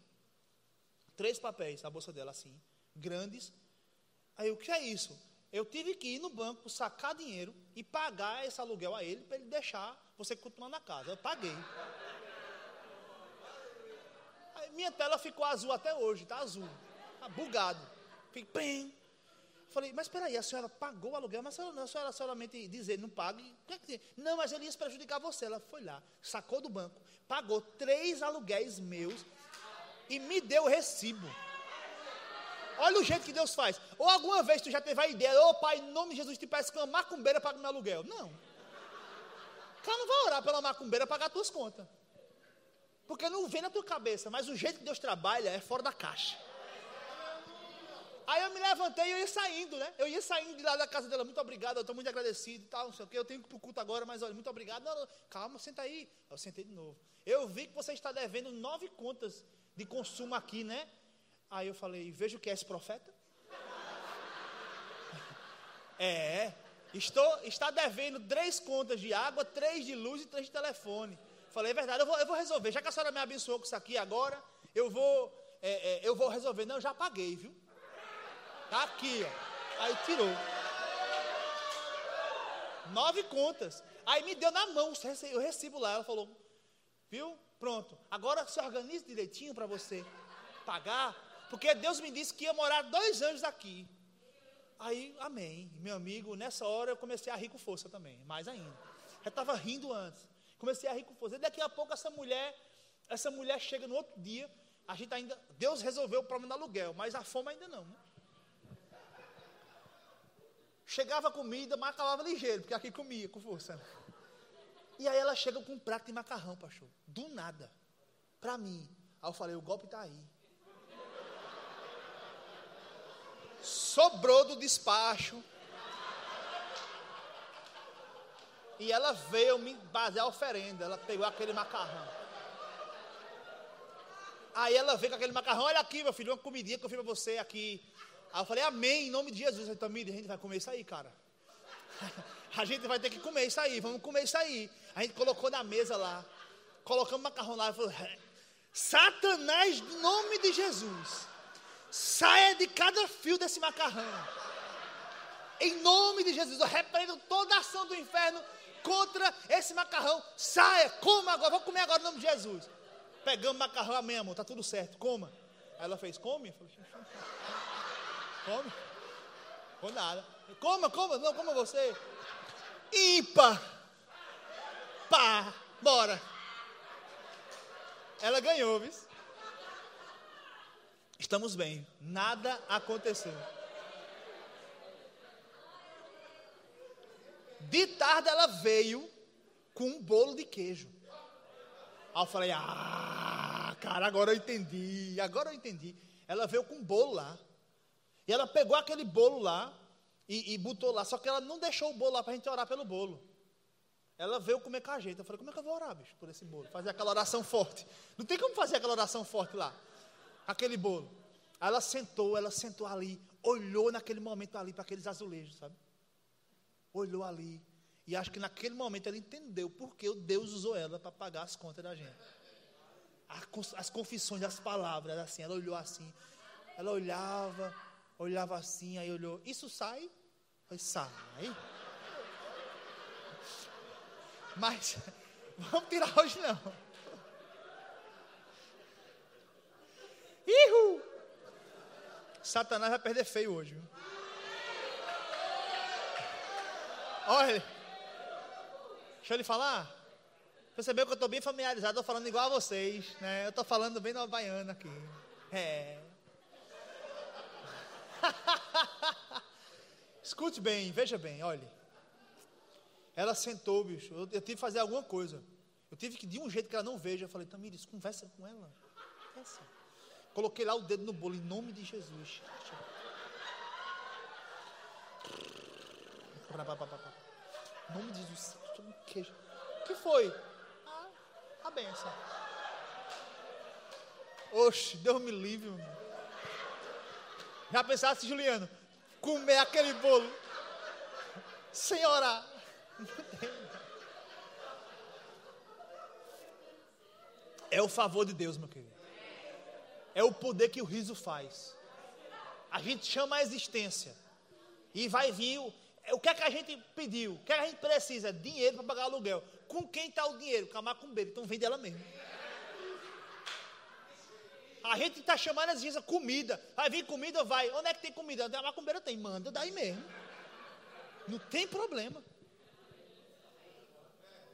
Speaker 1: Três papéis da bolsa dela, assim, grandes. Aí o que é isso? Eu tive que ir no banco, sacar dinheiro e pagar esse aluguel a ele para ele deixar você continuar na casa. Eu paguei. minha tela ficou azul até hoje, tá azul. Tá bugado. Fiquei, bem. Falei, mas espera aí, a senhora pagou o aluguel, mas a senhora, a senhora solamente dizer, não pague. É? Não, mas ele ia prejudicar você. Ela foi lá, sacou do banco, pagou três aluguéis meus e me deu o recibo. Olha o jeito que Deus faz. Ou alguma vez tu já teve a ideia, ô oh, pai, em nome de Jesus, te peço que uma macumbeira pague meu aluguel. Não. O cara não vai orar pela macumbeira pagar tuas contas. Porque não vem na tua cabeça, mas o jeito que Deus trabalha é fora da caixa. Aí eu me levantei e eu ia saindo, né? Eu ia saindo de lá da casa dela, muito obrigado, eu estou muito agradecido e tal, não sei o quê. Eu tenho que ir para o culto agora, mas olha, muito obrigado. Não, não, calma, senta aí. Eu sentei de novo. Eu vi que você está devendo nove contas de consumo aqui, né? Aí eu falei, veja o que é esse profeta. <laughs> é, estou, está devendo três contas de água, três de luz e três de telefone. Falei, é verdade, eu vou, eu vou resolver. Já que a senhora me abençoou com isso aqui agora, eu vou, é, é, eu vou resolver. Não, eu já paguei, viu? Tá aqui, ó. Aí tirou. Nove contas. Aí me deu na mão o recibo lá. Ela falou, viu? Pronto. Agora se organize direitinho para você pagar. Porque Deus me disse que ia morar dois anos aqui. Aí, amém. Meu amigo, nessa hora eu comecei a rir com força também. Mais ainda. Já estava rindo antes. Comecei a rir com força. E daqui a pouco essa mulher, essa mulher chega no outro dia. A gente ainda, Deus resolveu o problema do aluguel, mas a fome ainda não. Né? Chegava comida, mas ligeiro, porque aqui comia com força. E aí ela chega com um prato de macarrão, pastor. Do nada. Para mim. Aí eu falei, o golpe está aí. Sobrou do despacho. E ela veio me basear a oferenda. Ela pegou aquele macarrão. Aí ela veio com aquele macarrão. Olha aqui, meu filho, uma comidinha que eu fiz para você aqui. Aí eu falei, amém, em nome de Jesus. Então, a gente vai comer isso aí, cara. <laughs> A gente vai ter que comer isso aí, vamos comer isso aí. A gente colocou na mesa lá, colocamos macarrão lá e falou: Satanás, em nome de Jesus, saia de cada fio desse macarrão. Em nome de Jesus, eu repreendo toda a ação do inferno contra esse macarrão. Saia, coma agora, vou comer agora em nome de Jesus. Pegamos macarrão, amém, amor, tá tudo certo, coma. Aí ela fez, come? Eu falei, Come. Nada. Coma, coma, não, coma você. Ímpar. Pá, bora. Ela ganhou, viu? Estamos bem. Nada aconteceu. De tarde ela veio com um bolo de queijo. Aí eu falei, ah, cara, agora eu entendi. Agora eu entendi. Ela veio com um bolo lá. E ela pegou aquele bolo lá e, e botou lá. Só que ela não deixou o bolo lá para a gente orar pelo bolo. Ela veio comer com a gente. Eu falei, como é que eu vou orar, bicho, por esse bolo? Fazer aquela oração forte. Não tem como fazer aquela oração forte lá. Aquele bolo. Aí ela sentou, ela sentou ali, olhou naquele momento ali para aqueles azulejos, sabe? Olhou ali. E acho que naquele momento ela entendeu porque Deus usou ela para pagar as contas da gente. As confissões, as palavras, assim, ela olhou assim. Ela olhava, olhava assim, aí olhou, isso sai? Falei, sai. Mas <laughs> vamos tirar hoje não. Ihu! Satanás vai perder feio hoje. Viu? Olha, deixa eu lhe falar. Percebeu que eu estou bem familiarizado, estou falando igual a vocês, né? Eu estou falando bem nova baiana aqui. É. <laughs> Escute bem, veja bem, olhe. Ela sentou, bicho. Eu, eu, tive que fazer alguma coisa. Eu tive que, de um jeito que ela não veja, eu falei, Tamires, conversa com ela. Conversa. Coloquei lá o dedo no bolo, em nome de Jesus. Em nome de Jesus. Queijo. O que foi? Ah, a benção. Oxe, Deus me livre, meu. Já pensasse, Juliano, comer aquele bolo sem orar? É o favor de Deus, meu querido. É o poder que o riso faz. A gente chama a existência. E vai vir. O, o que é que a gente pediu? O que, é que a gente precisa? Dinheiro para pagar aluguel. Com quem está o dinheiro? Com a macumbeira. Então vende ela mesmo. A gente está chamando as vezes comida. Vai vir comida, vai. Onde é que tem comida? A macumbeira tem, manda daí mesmo. Não tem problema.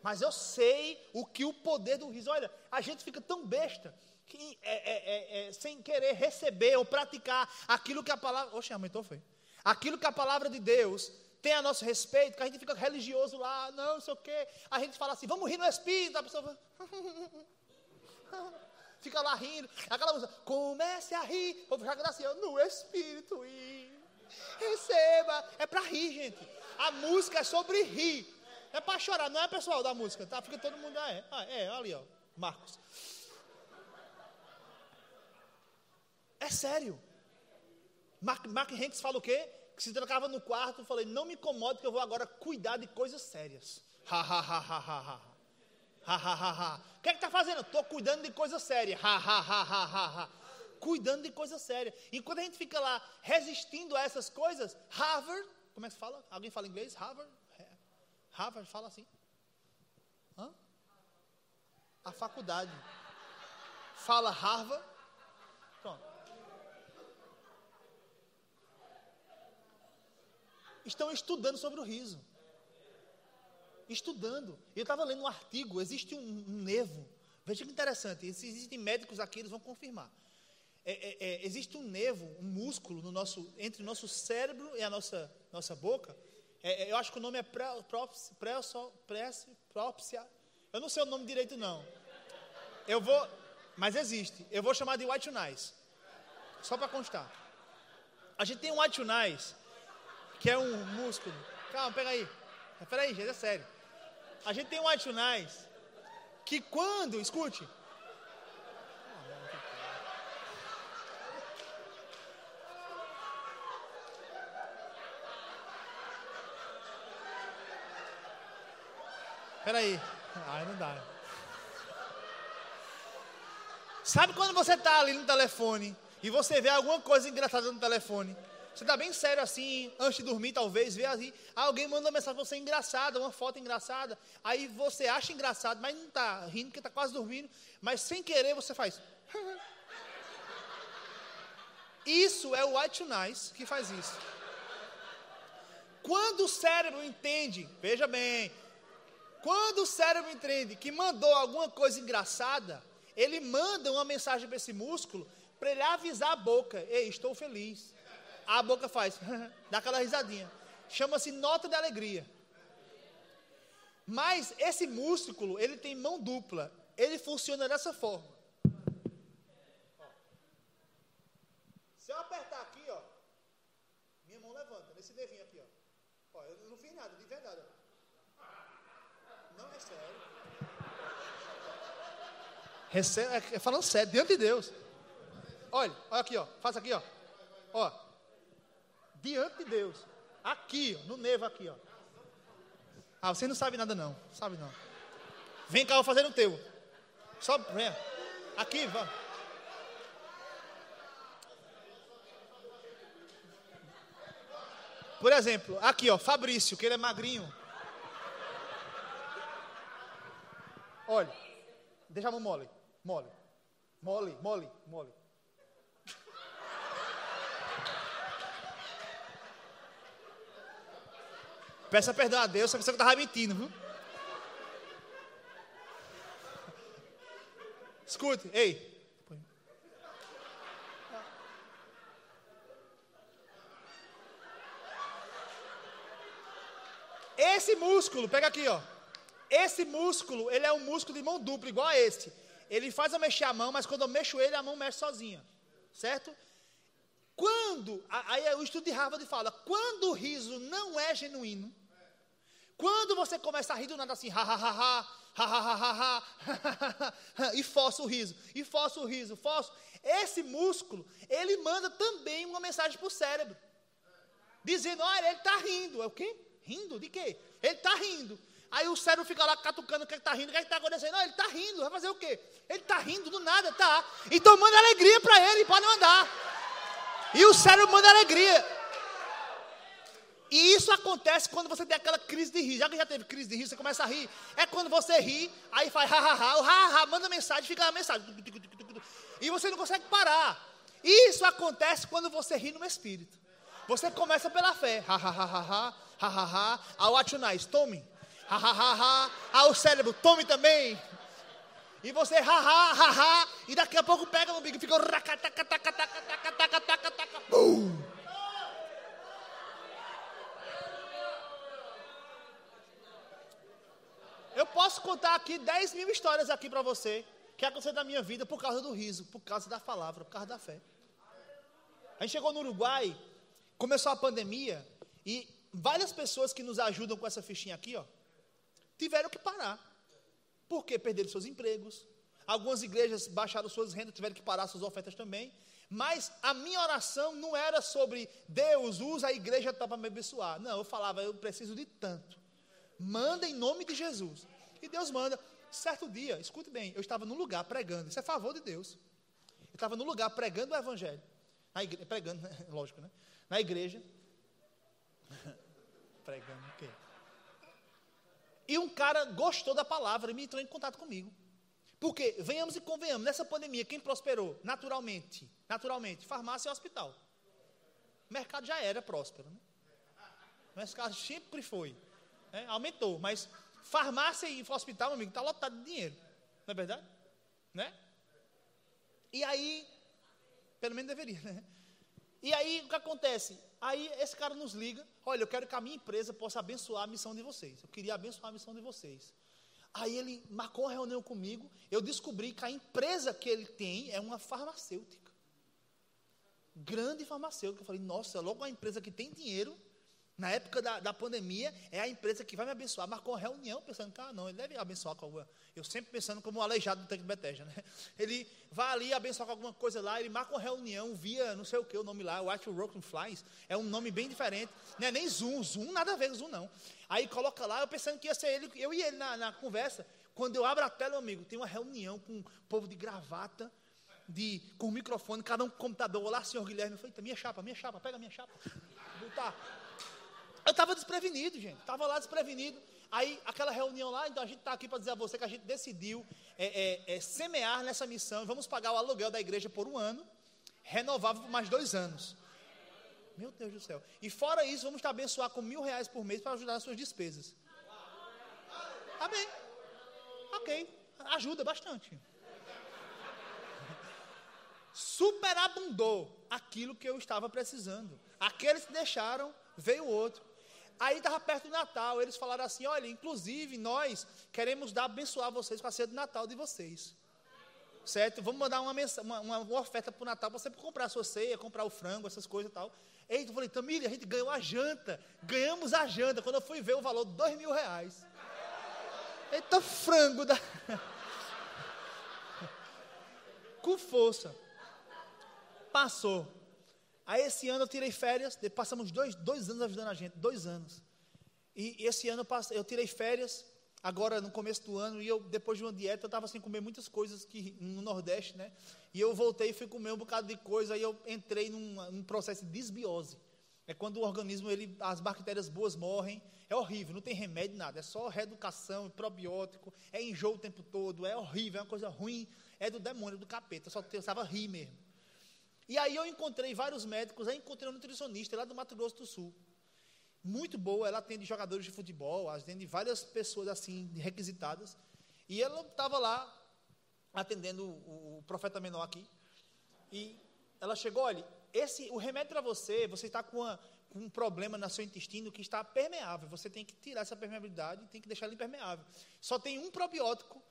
Speaker 1: Mas eu sei o que o poder do riso. Olha, a gente fica tão besta que é, é, é, é sem querer receber ou praticar aquilo que a palavra. Oxe, aumentou, foi? Aquilo que a palavra de Deus tem a nosso respeito, que a gente fica religioso lá, não, não sei o quê. A gente fala assim, vamos rir no espírito, a pessoa <laughs> fica lá rindo. Aquela música, comece a rir, vou ficar assim, no espírito e receba. É para rir, gente. A música é sobre rir. É para chorar, não é pessoal da música, tá? Fica todo mundo. Ah, é, ah, é ali, ó, Marcos. É sério. Mark, Mark Hanks fala o quê? Que se trancava no quarto, falei, não me incomode que eu vou agora cuidar de coisas sérias. Ha, ha, ha, ha, ha, ha. Ha, ha, ha, ha. O que é que está fazendo? Estou cuidando de coisa séria. Ha, ha, ha, ha, ha, ha. Cuidando de coisa séria. Enquanto a gente fica lá resistindo a essas coisas, Harvard, como é que se fala? Alguém fala inglês? Harvard? Harvard fala assim. Hã? A faculdade. Fala Harvard. Estão estudando sobre o riso. Estudando. Eu estava lendo um artigo, existe um, um nevo. Veja que interessante. Existem médicos aqui, eles vão confirmar. É, é, é, existe um nevo, um músculo no nosso, entre o nosso cérebro e a nossa, nossa boca, é, é, eu acho que o nome é própsia. Eu não sei o nome direito, não. Eu vou. Mas existe. Eu vou chamar de white nice. Só para constar. A gente tem um white nice, que é um músculo. Calma, pega aí. Espera aí, gente, é sério. A gente tem um nice, que quando. Escute. Peraí. Ai, não dá. Sabe quando você está ali no telefone e você vê alguma coisa engraçada no telefone? Você está bem sério assim, antes de dormir, talvez, vê assim, alguém manda uma mensagem para você engraçada, uma foto engraçada, aí você acha engraçado, mas não está rindo, porque está quase dormindo, mas sem querer você faz. <laughs> Isso é o white nice que faz isso. Quando o cérebro entende, veja bem, quando o cérebro entende que mandou alguma coisa engraçada, ele manda uma mensagem para esse músculo para ele avisar a boca: Ei, estou feliz. A boca faz, <laughs> dá aquela risadinha. Chama-se nota de alegria. Mas esse músculo, ele tem mão dupla. Ele funciona dessa forma. Se eu apertar aqui, ó, minha mão levanta, nesse nevinho aqui, ó. ó eu não fiz nada, de verdade. Ó. Não, é sério. Recebe, é, é falando sério, diante de Deus. Olha, olha aqui, ó. Faça aqui, ó. Ó. Diante de Deus. Aqui, ó, no nevo aqui, ó. Ah, você não sabe nada não. Sabe não. Vem cá, eu vou fazer no teu. Só, vem. Aqui, vá. Por exemplo, aqui, ó, Fabrício, que ele é magrinho. Olha, deixa a mão mole, mole, mole, mole, mole. Peça perdão a Deus, você pensou que estava mentindo, viu? Escute, ei. Esse músculo, pega aqui, ó. Esse músculo, ele é um músculo de mão dupla, igual a esse. Ele faz eu mexer a mão, mas quando eu mexo ele, a mão mexe sozinha. Certo? Quando, aí é o estudo de Harvard fala, quando o riso não é genuíno, quando você começa a rir do nada assim, ha ha ha ha, ha ha ha ha, ha, e força o riso, e força o riso, força, esse músculo, ele manda também uma mensagem para o cérebro, dizendo, olha, ele está rindo, é o quê? Rindo de quê? Ele está rindo. Aí o cérebro fica lá catucando o que está rindo, o que está acontecendo? Não, ele está rindo, vai fazer o quê? Ele está rindo do nada, tá. Então manda alegria para ele, pode mandar. E o cérebro manda alegria. E isso acontece quando você tem aquela crise de rir. Já que já teve crise de rir, você começa a rir. É quando você ri, aí faz ha ha ha, o ha ha manda mensagem, fica a mensagem. E você não consegue parar. Isso acontece quando você ri no espírito. Você começa pela fé. Ha, ha, ha, ha, ha, ha, ha, ha. Ao tome. Ha, ha, ha, ha. Ao cérebro, tome também. E você, ha, ha, ha, ha. E daqui a pouco pega no bico e fica. Bum. Eu posso contar aqui 10 mil histórias aqui para você que aconteceu na minha vida por causa do riso, por causa da palavra, por causa da fé. A gente chegou no Uruguai, começou a pandemia e várias pessoas que nos ajudam com essa fichinha aqui, ó, tiveram que parar. Porque perderam seus empregos. Algumas igrejas baixaram suas rendas, tiveram que parar suas ofertas também. Mas a minha oração não era sobre Deus usa a igreja para me abençoar. Não, eu falava, eu preciso de tanto. Manda em nome de Jesus. E Deus manda. Certo dia, escute bem, eu estava num lugar pregando, isso é favor de Deus. Eu estava num lugar pregando o evangelho. Na igreja, pregando, <laughs> lógico, né? Na igreja. <laughs> pregando o quê? E um cara gostou da palavra e me entrou em contato comigo. Porque, venhamos e convenhamos, nessa pandemia, quem prosperou? Naturalmente, naturalmente, farmácia e hospital. O mercado já era próspero. Né? O mercado sempre foi. Né? Aumentou, mas farmácia e hospital, meu amigo, está lotado de dinheiro. Não é verdade? Né? E aí, pelo menos deveria, né? E aí, o que acontece? Aí, esse cara nos liga, olha, eu quero que a minha empresa possa abençoar a missão de vocês. Eu queria abençoar a missão de vocês. Aí ele marcou uma reunião comigo, eu descobri que a empresa que ele tem é uma farmacêutica. Grande farmacêutica. Eu falei, nossa, logo uma empresa que tem dinheiro na época da, da pandemia, é a empresa que vai me abençoar. Marcou uma reunião pensando, cara, não, ele deve abençoar com alguma. Eu sempre pensando como o aleijado do tanque de Betesda, né? <laughs> Ele vai ali abençoar com alguma coisa lá, ele marca uma reunião via não sei o que, o nome lá, White Rock Flies, é um nome bem diferente. Não é nem Zoom, Zoom nada a ver com Zoom, não. Aí coloca lá, eu pensando que ia ser ele, eu e ele na, na conversa. Quando eu abro a tela, meu amigo, tem uma reunião com um povo de gravata, de, com o microfone, cada um com computador. Olá, senhor Guilherme. Eu falei, minha chapa, minha chapa, pega minha chapa. <laughs> Botar. Eu estava desprevenido, gente. Estava lá desprevenido. Aí, aquela reunião lá, então a gente está aqui para dizer a você que a gente decidiu é, é, é, semear nessa missão. Vamos pagar o aluguel da igreja por um ano, renovável por mais dois anos. Meu Deus do céu. E fora isso, vamos te abençoar com mil reais por mês para ajudar nas suas despesas. Amém. Ok. Ajuda bastante. Superabundou aquilo que eu estava precisando. Aqueles que deixaram, veio outro. Aí estava perto do Natal, eles falaram assim: olha, inclusive nós queremos dar abençoar vocês com a ceia do Natal de vocês. Certo? Vamos mandar uma, uma, uma oferta para o Natal para você comprar a sua ceia, comprar o frango, essas coisas e tal. Eita, eu falei, Tamília, a gente ganhou a janta. Ganhamos a janta. Quando eu fui ver o valor, dois mil reais. Eita, frango da. <laughs> Com força. Passou. Aí esse ano eu tirei férias, passamos dois, dois anos ajudando a gente, dois anos. E esse ano eu tirei férias, agora no começo do ano, e eu, depois de uma dieta, eu estava sem comer muitas coisas que, no Nordeste, né? E eu voltei e fui comer um bocado de coisa, aí eu entrei num, num processo de desbiose. É quando o organismo, ele, as bactérias boas morrem, é horrível, não tem remédio, nada, é só reeducação, probiótico, é enjoo o tempo todo, é horrível, é uma coisa ruim, é do demônio, do capeta, só precisava rir mesmo. E aí eu encontrei vários médicos, aí encontrei uma nutricionista lá do Mato Grosso do Sul. Muito boa, ela atende jogadores de futebol, atende várias pessoas assim, requisitadas. E ela estava lá atendendo o, o, profeta menor aqui. E ela chegou, olha, esse, o remédio para você, você está com, com, um problema no seu intestino que está permeável. Você tem que tirar essa permeabilidade, tem que deixar ele impermeável. Só tem um probiótico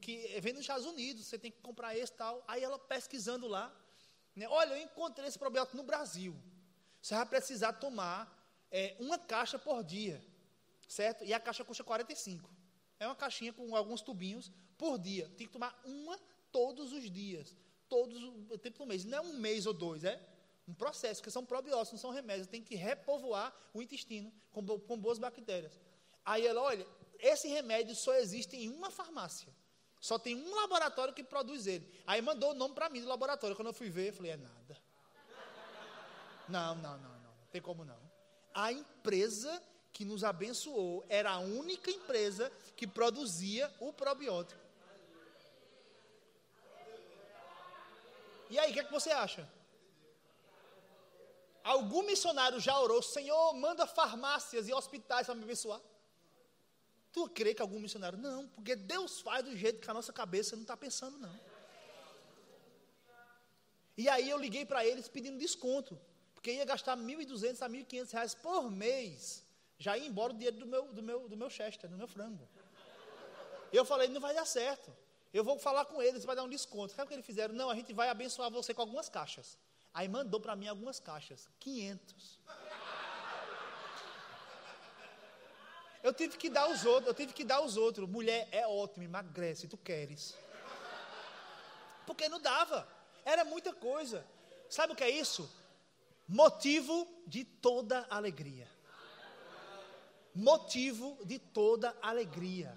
Speaker 1: que vem nos Estados Unidos, você tem que comprar esse tal. Aí ela pesquisando lá, né? Olha, eu encontrei esse probiótico no Brasil. Você vai precisar tomar é, uma caixa por dia, certo? E a caixa custa 45. É uma caixinha com alguns tubinhos por dia. Tem que tomar uma todos os dias, todos o tempo do mês. Não é um mês ou dois, é um processo, porque são probióticos, não são remédios. Tem que repovoar o intestino com, com boas bactérias. Aí ela, olha, esse remédio só existe em uma farmácia. Só tem um laboratório que produz ele. Aí mandou o nome para mim do laboratório. Quando eu fui ver, eu falei, é nada. Não, não, não, não. Não tem como não. A empresa que nos abençoou era a única empresa que produzia o probiótico. E aí, o que, é que você acha? Algum missionário já orou, Senhor, manda farmácias e hospitais para me abençoar? Tu crê que algum missionário? Não, porque Deus faz do jeito que a nossa cabeça não está pensando, não. E aí eu liguei para eles pedindo desconto, porque ia gastar 1.200 a 1.500 reais por mês. Já ia embora o dinheiro do meu, do meu, do meu Chester, do meu frango. Eu falei, não vai dar certo. Eu vou falar com eles, vai dar um desconto. Sabe o que eles fizeram? Não, a gente vai abençoar você com algumas caixas. Aí mandou para mim algumas caixas, 500. Eu tive que dar os outros, eu tive que dar os outros. Mulher é ótimo, emagrece, tu queres. Porque não dava. Era muita coisa. Sabe o que é isso? Motivo de toda alegria. Motivo de toda alegria.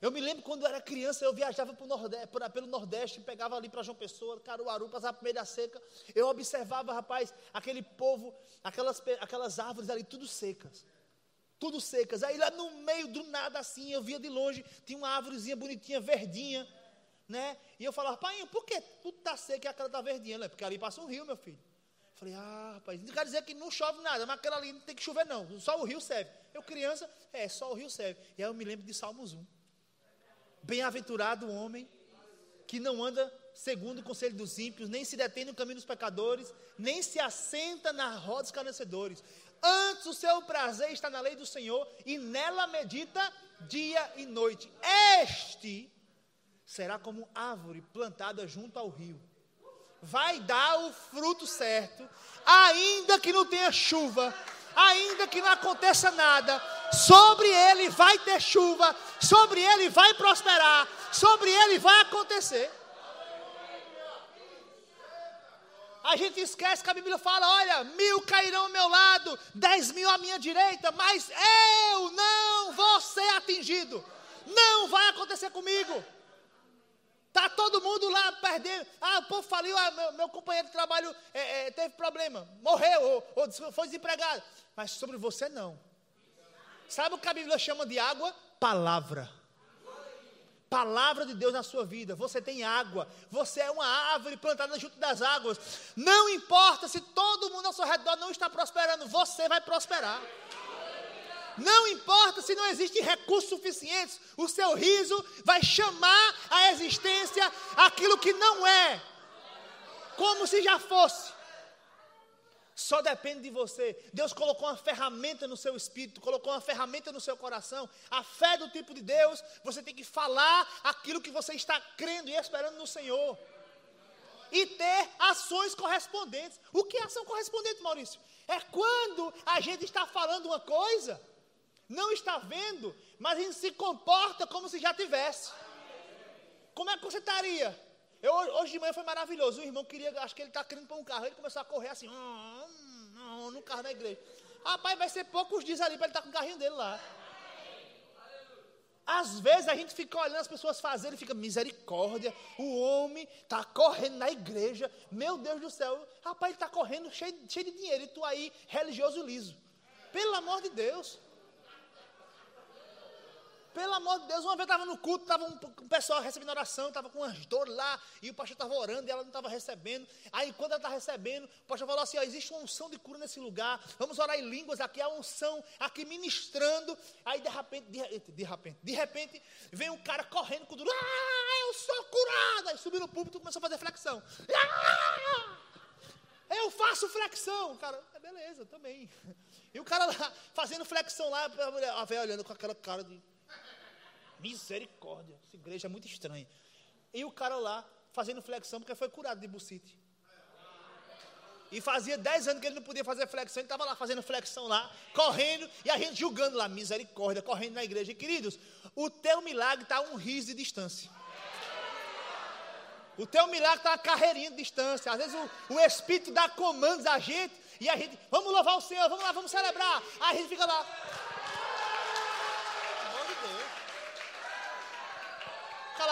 Speaker 1: Eu me lembro quando eu era criança, eu viajava Nordeste, pelo Nordeste, pegava ali para João Pessoa, Caruaru, passava meio da seca. Eu observava, rapaz, aquele povo, aquelas, aquelas árvores ali, tudo secas. Tudo secas. Aí lá no meio do nada assim, eu via de longe, tinha uma árvorezinha bonitinha, verdinha, né? E eu falava, pai, por que tudo está seco e aquela está verdinha? Não, é porque ali passa um rio, meu filho. Eu falei, ah, rapaz, não quer dizer que não chove nada, mas aquela ali não tem que chover, não. Só o rio serve. Eu, criança, é, só o rio serve. E aí eu me lembro de Salmos 1. Bem-aventurado o homem que não anda segundo o conselho dos ímpios, nem se detém no caminho dos pecadores, nem se assenta na roda dos escarnecedores. Antes o seu prazer está na lei do Senhor e nela medita dia e noite. Este será como árvore plantada junto ao rio. Vai dar o fruto certo, ainda que não tenha chuva, ainda que não aconteça nada, sobre ele vai ter chuva, sobre ele vai prosperar, sobre ele vai acontecer. A gente esquece que a Bíblia fala: olha, mil cairão ao meu lado, dez mil à minha direita, mas eu não vou ser atingido. Não vai acontecer comigo. Está todo mundo lá perdendo. Ah, o povo faliu, ah, meu, meu companheiro de trabalho é, é, teve problema, morreu ou, ou foi desempregado. Mas sobre você não. Sabe o que a Bíblia chama de água? Palavra. Palavra de Deus na sua vida. Você tem água. Você é uma árvore plantada junto das águas. Não importa se todo mundo ao seu redor não está prosperando, você vai prosperar. Não importa se não existem recursos suficientes, o seu riso vai chamar à existência aquilo que não é, como se já fosse. Só depende de você. Deus colocou uma ferramenta no seu espírito, colocou uma ferramenta no seu coração. A fé do tipo de Deus, você tem que falar aquilo que você está crendo e esperando no Senhor. E ter ações correspondentes. O que é ação correspondente, Maurício? É quando a gente está falando uma coisa não está vendo, mas a gente se comporta como se já tivesse. Como é que você estaria? Eu, hoje de manhã foi maravilhoso. O irmão queria, acho que ele está querendo para um carro. Ele começou a correr assim, no carro da igreja. Rapaz, vai ser poucos dias ali para ele estar tá com o carrinho dele lá. Às vezes a gente fica olhando as pessoas fazendo e fica, misericórdia, o homem está correndo na igreja, meu Deus do céu, rapaz, ele está correndo cheio, cheio de dinheiro, e tu aí, religioso liso. Pelo amor de Deus. Pelo amor de Deus, uma vez eu estava no culto, estava um, pessoal recebendo oração, estava com umas dores lá, e o pastor estava orando e ela não estava recebendo. Aí, quando ela está recebendo, o pastor falou assim: ó, existe uma unção de cura nesse lugar, vamos orar em línguas aqui, a unção aqui ministrando. Aí, de repente, de, de repente, de repente, vem um cara correndo com duro, ah, eu sou curado. Aí subiu no púlpito e começou a fazer flexão. Ah, eu faço flexão. Cara, é beleza, também. E o cara lá, fazendo flexão lá, a velha olhando com aquela cara de Misericórdia, essa igreja é muito estranha. E o cara lá fazendo flexão porque foi curado de bucite. E fazia 10 anos que ele não podia fazer flexão, ele estava lá fazendo flexão lá, correndo, e a gente julgando lá, misericórdia, correndo na igreja. E, queridos, o teu milagre está a um riso de distância. O teu milagre está uma carreirinha de distância. Às vezes o, o Espírito dá comandos a gente, e a gente, vamos louvar o Senhor, vamos lá, vamos celebrar. Aí a gente fica lá,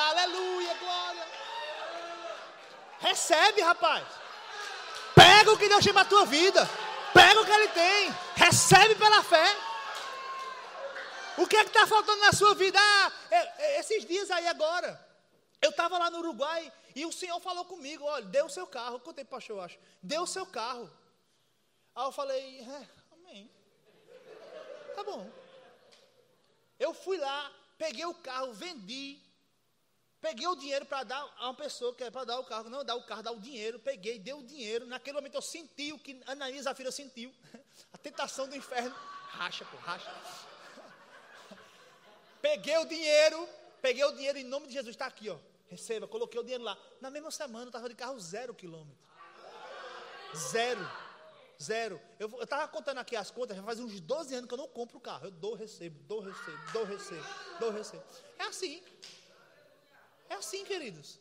Speaker 1: aleluia, glória. Recebe, rapaz. Pega o que Deus tem para a tua vida. Pega o que Ele tem. Recebe pela fé. O que é que está faltando na sua vida? Ah, é, é, esses dias aí agora. Eu estava lá no Uruguai e o Senhor falou comigo: olha, dê o seu carro. Quanto tempo pastor, eu acho? Dê o seu carro. Aí eu falei: é, amém. Tá bom. Eu fui lá, peguei o carro, vendi. Peguei o dinheiro para dar a uma pessoa que é para dar o carro. Não, dar o carro, dar o dinheiro. Peguei, dei o dinheiro. Naquele momento eu senti o que Ananias a filha sentiu. <laughs> A tentação do inferno. Racha, pô, racha. <laughs> Peguei o dinheiro. Peguei o dinheiro em nome de Jesus. Está aqui, ó. Receba. Coloquei o dinheiro lá. Na mesma semana eu estava de carro zero quilômetro. Zero. Zero. Eu estava contando aqui as contas, já faz uns 12 anos que eu não compro carro. Eu dou, recebo, dou, recebo, dou, recebo, dou, recebo. É assim. É assim, queridos.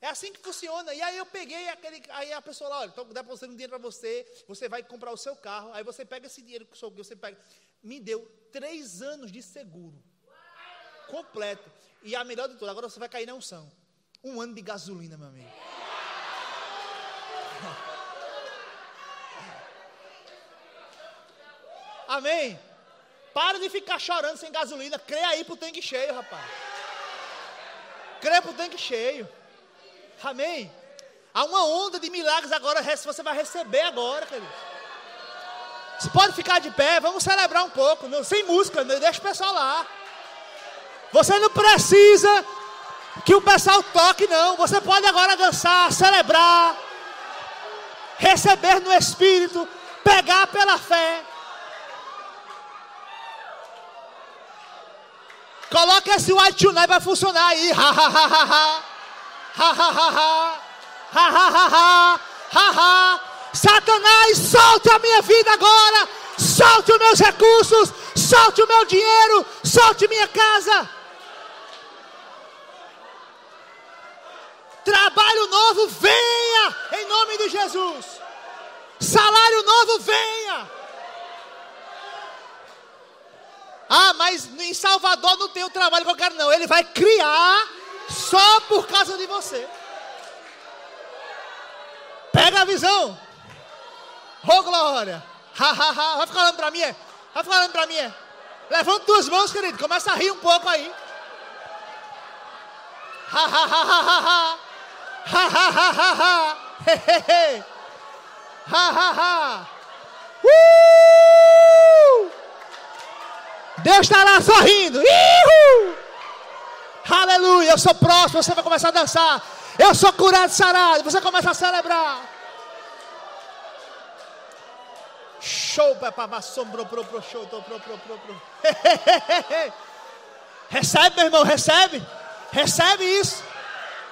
Speaker 1: É assim que funciona. E aí eu peguei aquele. Aí a pessoa lá, olha, estou depositando dinheiro para você, você vai comprar o seu carro, aí você pega esse dinheiro que você pega. Me deu três anos de seguro. Completo. E a melhor de tudo, agora você vai cair na unção. Um ano de gasolina, meu amigo. <laughs> Amém? Para de ficar chorando sem gasolina. Crê aí pro tanque cheio, rapaz. Crê pro tanque cheio. Amém? Há uma onda de milagres agora. Você vai receber agora, querido. Você pode ficar de pé. Vamos celebrar um pouco. Não, sem música. Deixa o pessoal lá. Você não precisa que o pessoal toque, não. Você pode agora dançar, celebrar, receber no Espírito, pegar pela fé. Coloca esse white tonight vai funcionar aí. Ha. Satanás, solte a minha vida agora. Solte os meus recursos. Solte o meu dinheiro. Solte minha casa. Trabalho novo venha em nome de Jesus. Salário novo venha. Ah, mas em Salvador não tem o trabalho que eu quero, não. Ele vai criar só por causa de você. Pega a visão. Oh, glória. Ha, ha, ha. Vai ficar olhando para mim? É? Vai ficar olhando para mim? É? Levanta duas mãos, querido. Começa a rir um pouco aí. Ha, ha, ha, ha, ha, ha. Ha, ha, ha, ha, ha. He. Ha, ha, ha. Uh! Deus está lá sorrindo. Ihu! Aleluia, eu sou próximo, você vai começar a dançar. Eu sou curado, sarado, você começa a celebrar. Show, papai, sombro, pro, pro, show, pro, pro, pro, pro. <laughs> Recebe, meu irmão, recebe. Recebe isso.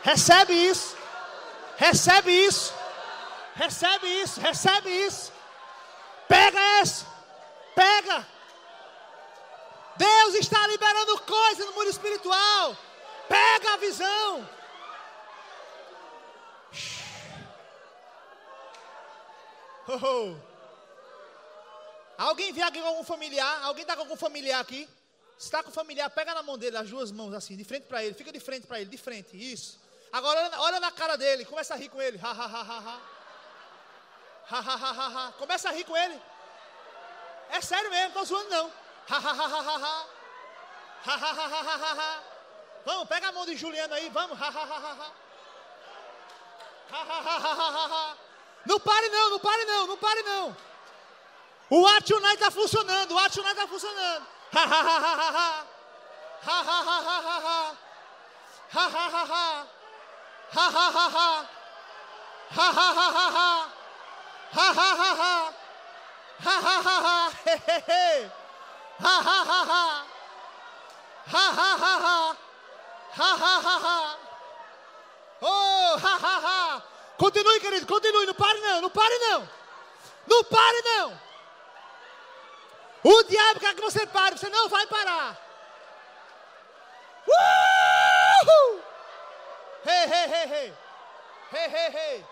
Speaker 1: Recebe isso. Recebe isso. Recebe isso. Recebe isso. Pega isso. Pega. Deus está liberando coisas no mundo espiritual. Pega a visão. Oh, oh. Alguém vê aqui com algum familiar? Alguém está com algum familiar aqui? Se está com familiar, pega na mão dele, as duas mãos assim, de frente para ele. Fica de frente para ele, de frente. Isso. Agora olha, olha, na cara dele, começa a rir com ele. Ha, ha, ha, ha, ha. Ha, ha, ha, ha, ha. Começa a rir com ele. É sério mesmo, não estou zoando não. Vamos, pega a mão de Juliano aí, vamos. Não pare não, não pare não, não pare não. O Art Unite está funcionando, o Art Unite está funcionando. Ha ha ha ha! Hey, hey, hey! Ha ha ha ha! Ha ha ha ha! Ha ha ha ha! Oh, ha ha ha! Continue, querido, continue, não pare não, não pare não! Não pare não! O diabo quer que você pare, você não vai parar! Uh! Hey, hey, hey, hey! Hey, hey, hey!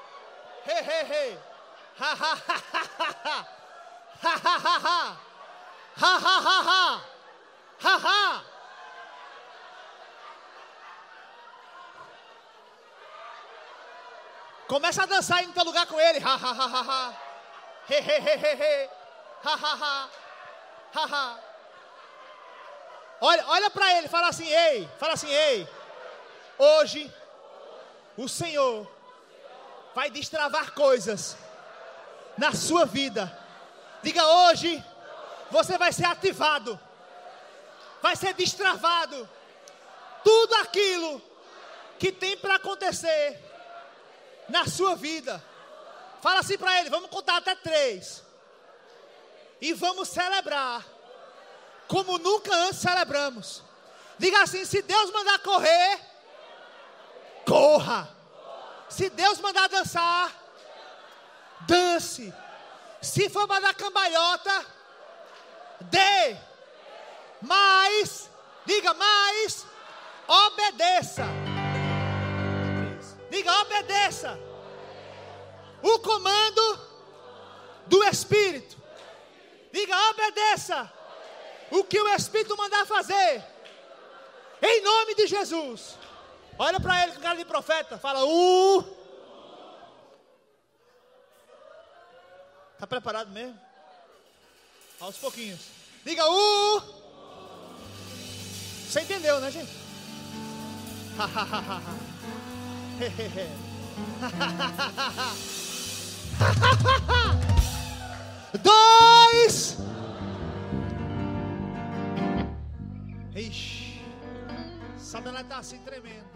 Speaker 1: Hey, hey, hey! Ha ha ha ha ha! Ha ha ha ha! Ha ha ha ha! Ha ha! Começa a dançar no teu lugar com ele. Ha ha ha ha ha. He he he he he. Ha ha ha. Ha ha. Olha, olha para ele, fala assim, ei, fala assim, ei. Hoje o Senhor vai destravar coisas na sua vida. Diga hoje, você vai ser ativado, vai ser destravado. Tudo aquilo que tem para acontecer na sua vida. Fala assim para ele: vamos contar até três. E vamos celebrar como nunca antes celebramos. Diga assim: se Deus mandar correr, corra. Se Deus mandar dançar, dance. Se for mandar cambalhota, dê. Mas, diga mais, obedeça. Diga, obedeça. O comando do Espírito. Diga, obedeça. O que o Espírito mandar fazer. Em nome de Jesus. Olha para ele com cara de profeta. Fala, uh. Está preparado mesmo? Aos pouquinhos. Diga, uh. Você entendeu, né, gente? Dois. Ixi. Satanás está assim tremendo.